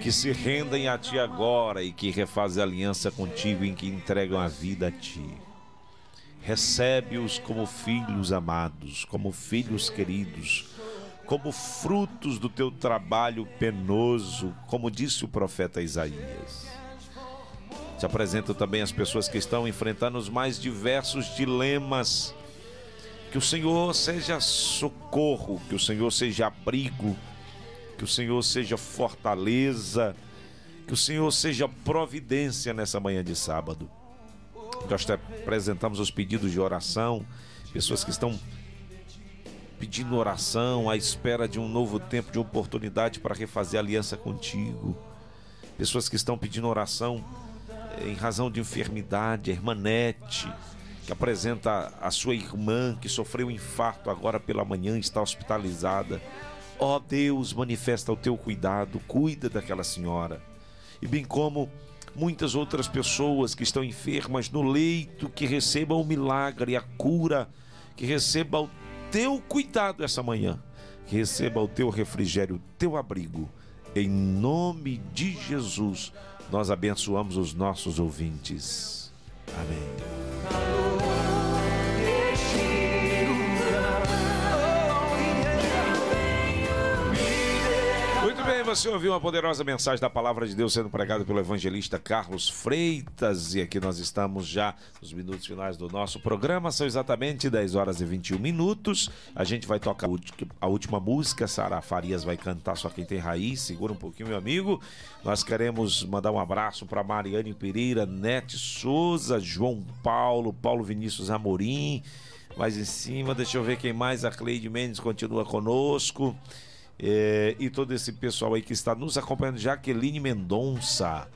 Que se rendem a ti agora e que refazem aliança contigo em que entregam a vida a ti. Recebe-os como filhos amados, como filhos queridos, como frutos do teu trabalho penoso, como disse o profeta Isaías. Te apresento também as pessoas que estão enfrentando os mais diversos dilemas. Que o Senhor seja socorro, que o Senhor seja abrigo, que o Senhor seja fortaleza, que o Senhor seja providência nessa manhã de sábado. Nós apresentamos os pedidos de oração, pessoas que estão pedindo oração à espera de um novo tempo de oportunidade para refazer aliança contigo. Pessoas que estão pedindo oração eh, em razão de enfermidade, a irmã Nete, que apresenta a sua irmã que sofreu um infarto agora pela manhã, está hospitalizada. Ó oh Deus, manifesta o teu cuidado, cuida daquela senhora. E bem como muitas outras pessoas que estão enfermas no leito, que recebam o milagre, a cura, que recebam o teu cuidado essa manhã, receba o teu refrigério, o teu abrigo. Em nome de Jesus, nós abençoamos os nossos ouvintes. Amém. Você ouviu uma poderosa mensagem da palavra de Deus sendo pregada pelo evangelista Carlos Freitas. E aqui nós estamos já nos minutos finais do nosso programa. São exatamente 10 horas e 21 minutos. A gente vai tocar a última música. Sara Farias vai cantar Só Quem Tem Raiz. Segura um pouquinho, meu amigo. Nós queremos mandar um abraço para Mariane Pereira, Nete Souza, João Paulo, Paulo Vinícius Amorim. Mais em cima, deixa eu ver quem mais. A Cleide Mendes continua conosco. É, e todo esse pessoal aí que está nos acompanhando, Jaqueline Mendonça,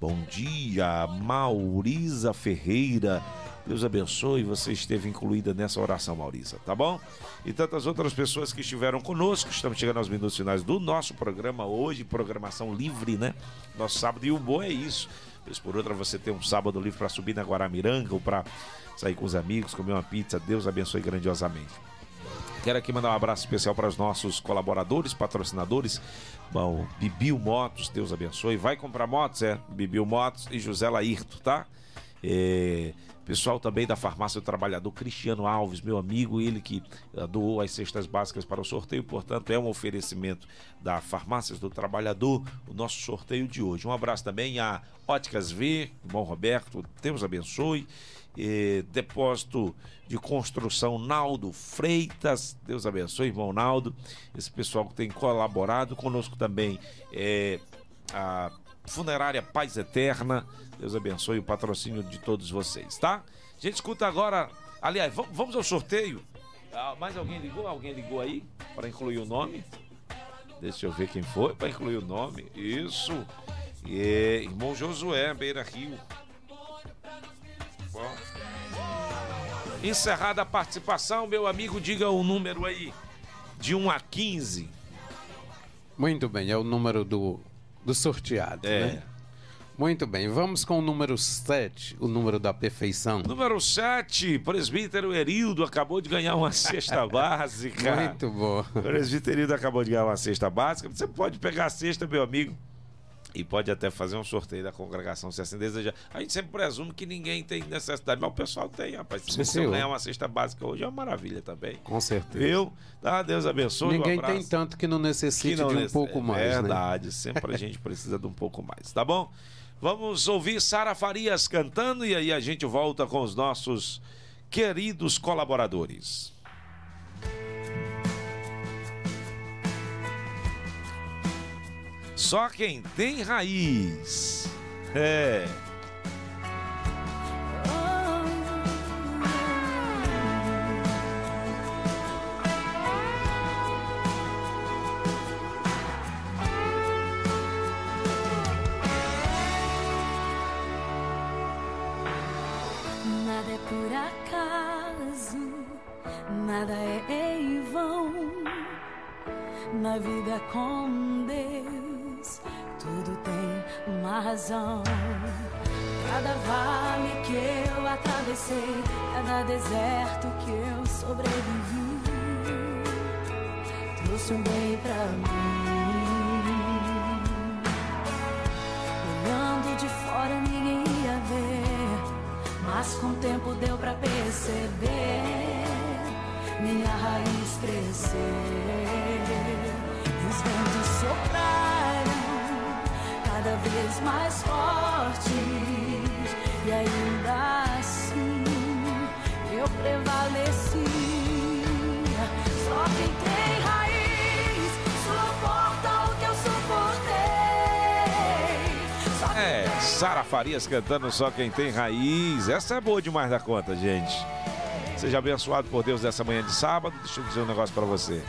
bom dia, Maurisa Ferreira, Deus abençoe, você esteve incluída nessa oração, Maurisa, tá bom? E tantas outras pessoas que estiveram conosco, estamos chegando aos minutos finais do nosso programa hoje, programação livre, né? Nosso sábado, e o bom é isso. Vez por outra, você tem um sábado livre para subir na Guaramiranga ou para sair com os amigos, comer uma pizza, Deus abençoe grandiosamente. Quero aqui mandar um abraço especial para os nossos colaboradores, patrocinadores. Bom, Bibil Motos, Deus abençoe. Vai comprar motos, é? Bibil Motos e José Laírto, tá? É, pessoal também da Farmácia do Trabalhador, Cristiano Alves, meu amigo, ele que doou as cestas básicas para o sorteio, portanto, é um oferecimento da Farmácia do Trabalhador, o nosso sorteio de hoje. Um abraço também a Óticas V, bom Roberto, Deus abençoe eh, depósito de construção Naldo Freitas, Deus abençoe, irmão Naldo, esse pessoal que tem colaborado conosco também, é, a Funerária Paz Eterna, Deus abençoe o patrocínio de todos vocês, tá? A gente escuta agora, aliás, vamos ao sorteio. Ah, mais alguém ligou? Alguém ligou aí para incluir o nome? Deixa eu ver quem foi para incluir o nome. Isso. É, irmão Josué, Beira Rio. Bom. Encerrada a participação, meu amigo, diga o número aí. De 1 a 15. Muito bem, é o número do, do sorteado, é. né? Muito bem, vamos com o número 7, o número da perfeição. Número 7, presbítero Erildo acabou de ganhar uma cesta básica. Muito bom. O presbítero Erildo acabou de ganhar uma cesta básica. Você pode pegar a cesta, meu amigo e pode até fazer um sorteio da congregação se assim desejar. A gente sempre presume que ninguém tem necessidade, mas o pessoal tem, rapaz. Se você ganhar uma cesta básica hoje é uma maravilha também. Com certeza. Viu? Tá, Deus abençoe. Ninguém um tem tanto que não necessite que não de um pouco mais. É verdade, né? sempre a gente precisa de um pouco mais, tá bom? Vamos ouvir Sara Farias cantando e aí a gente volta com os nossos queridos colaboradores. Só quem tem raiz. É. razão. Cada vale que eu atravessei, cada deserto que eu sobrevivi, trouxe um bem pra mim. Olhando de fora ninguém ia ver, mas com o tempo deu pra perceber minha raiz crescer. Os ventos sopraram cada vez mais fortes e ainda assim eu prevaleci. Só quem tem raiz suporta o que eu suportei. é, Sara Farias cantando Só Quem Tem Raiz. Essa é boa demais da conta, gente. Seja abençoado por Deus nessa manhã de sábado. Deixa eu dizer um negócio para você.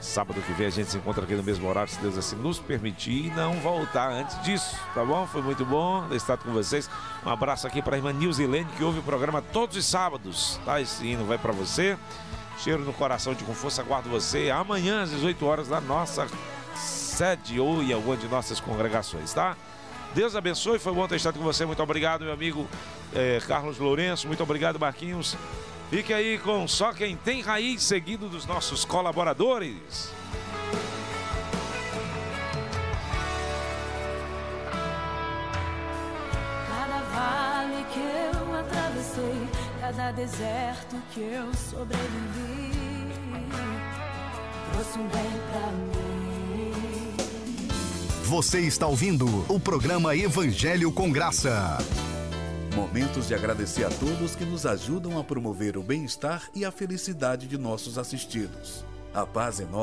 Sábado que vem a gente se encontra aqui no mesmo horário, se Deus assim nos permitir, e não voltar antes disso, tá bom? Foi muito bom estar com vocês. Um abraço aqui para a irmã Nilzilene, que ouve o programa todos os sábados, tá? Esse hino vai para você. Cheiro no coração de com força, aguardo você amanhã às 18 horas na nossa sede ou em alguma de nossas congregações, tá? Deus abençoe, foi bom ter estado com você. Muito obrigado, meu amigo eh, Carlos Lourenço. Muito obrigado, Marquinhos. Fique aí com Só Quem Tem Raiz, seguido dos nossos colaboradores. Cada vale que eu atravessei, cada deserto que eu sobrevivi, trouxe um bem pra mim. Você está ouvindo o programa Evangelho com Graça. Momentos de agradecer a todos que nos ajudam a promover o bem-estar e a felicidade de nossos assistidos. A paz em nós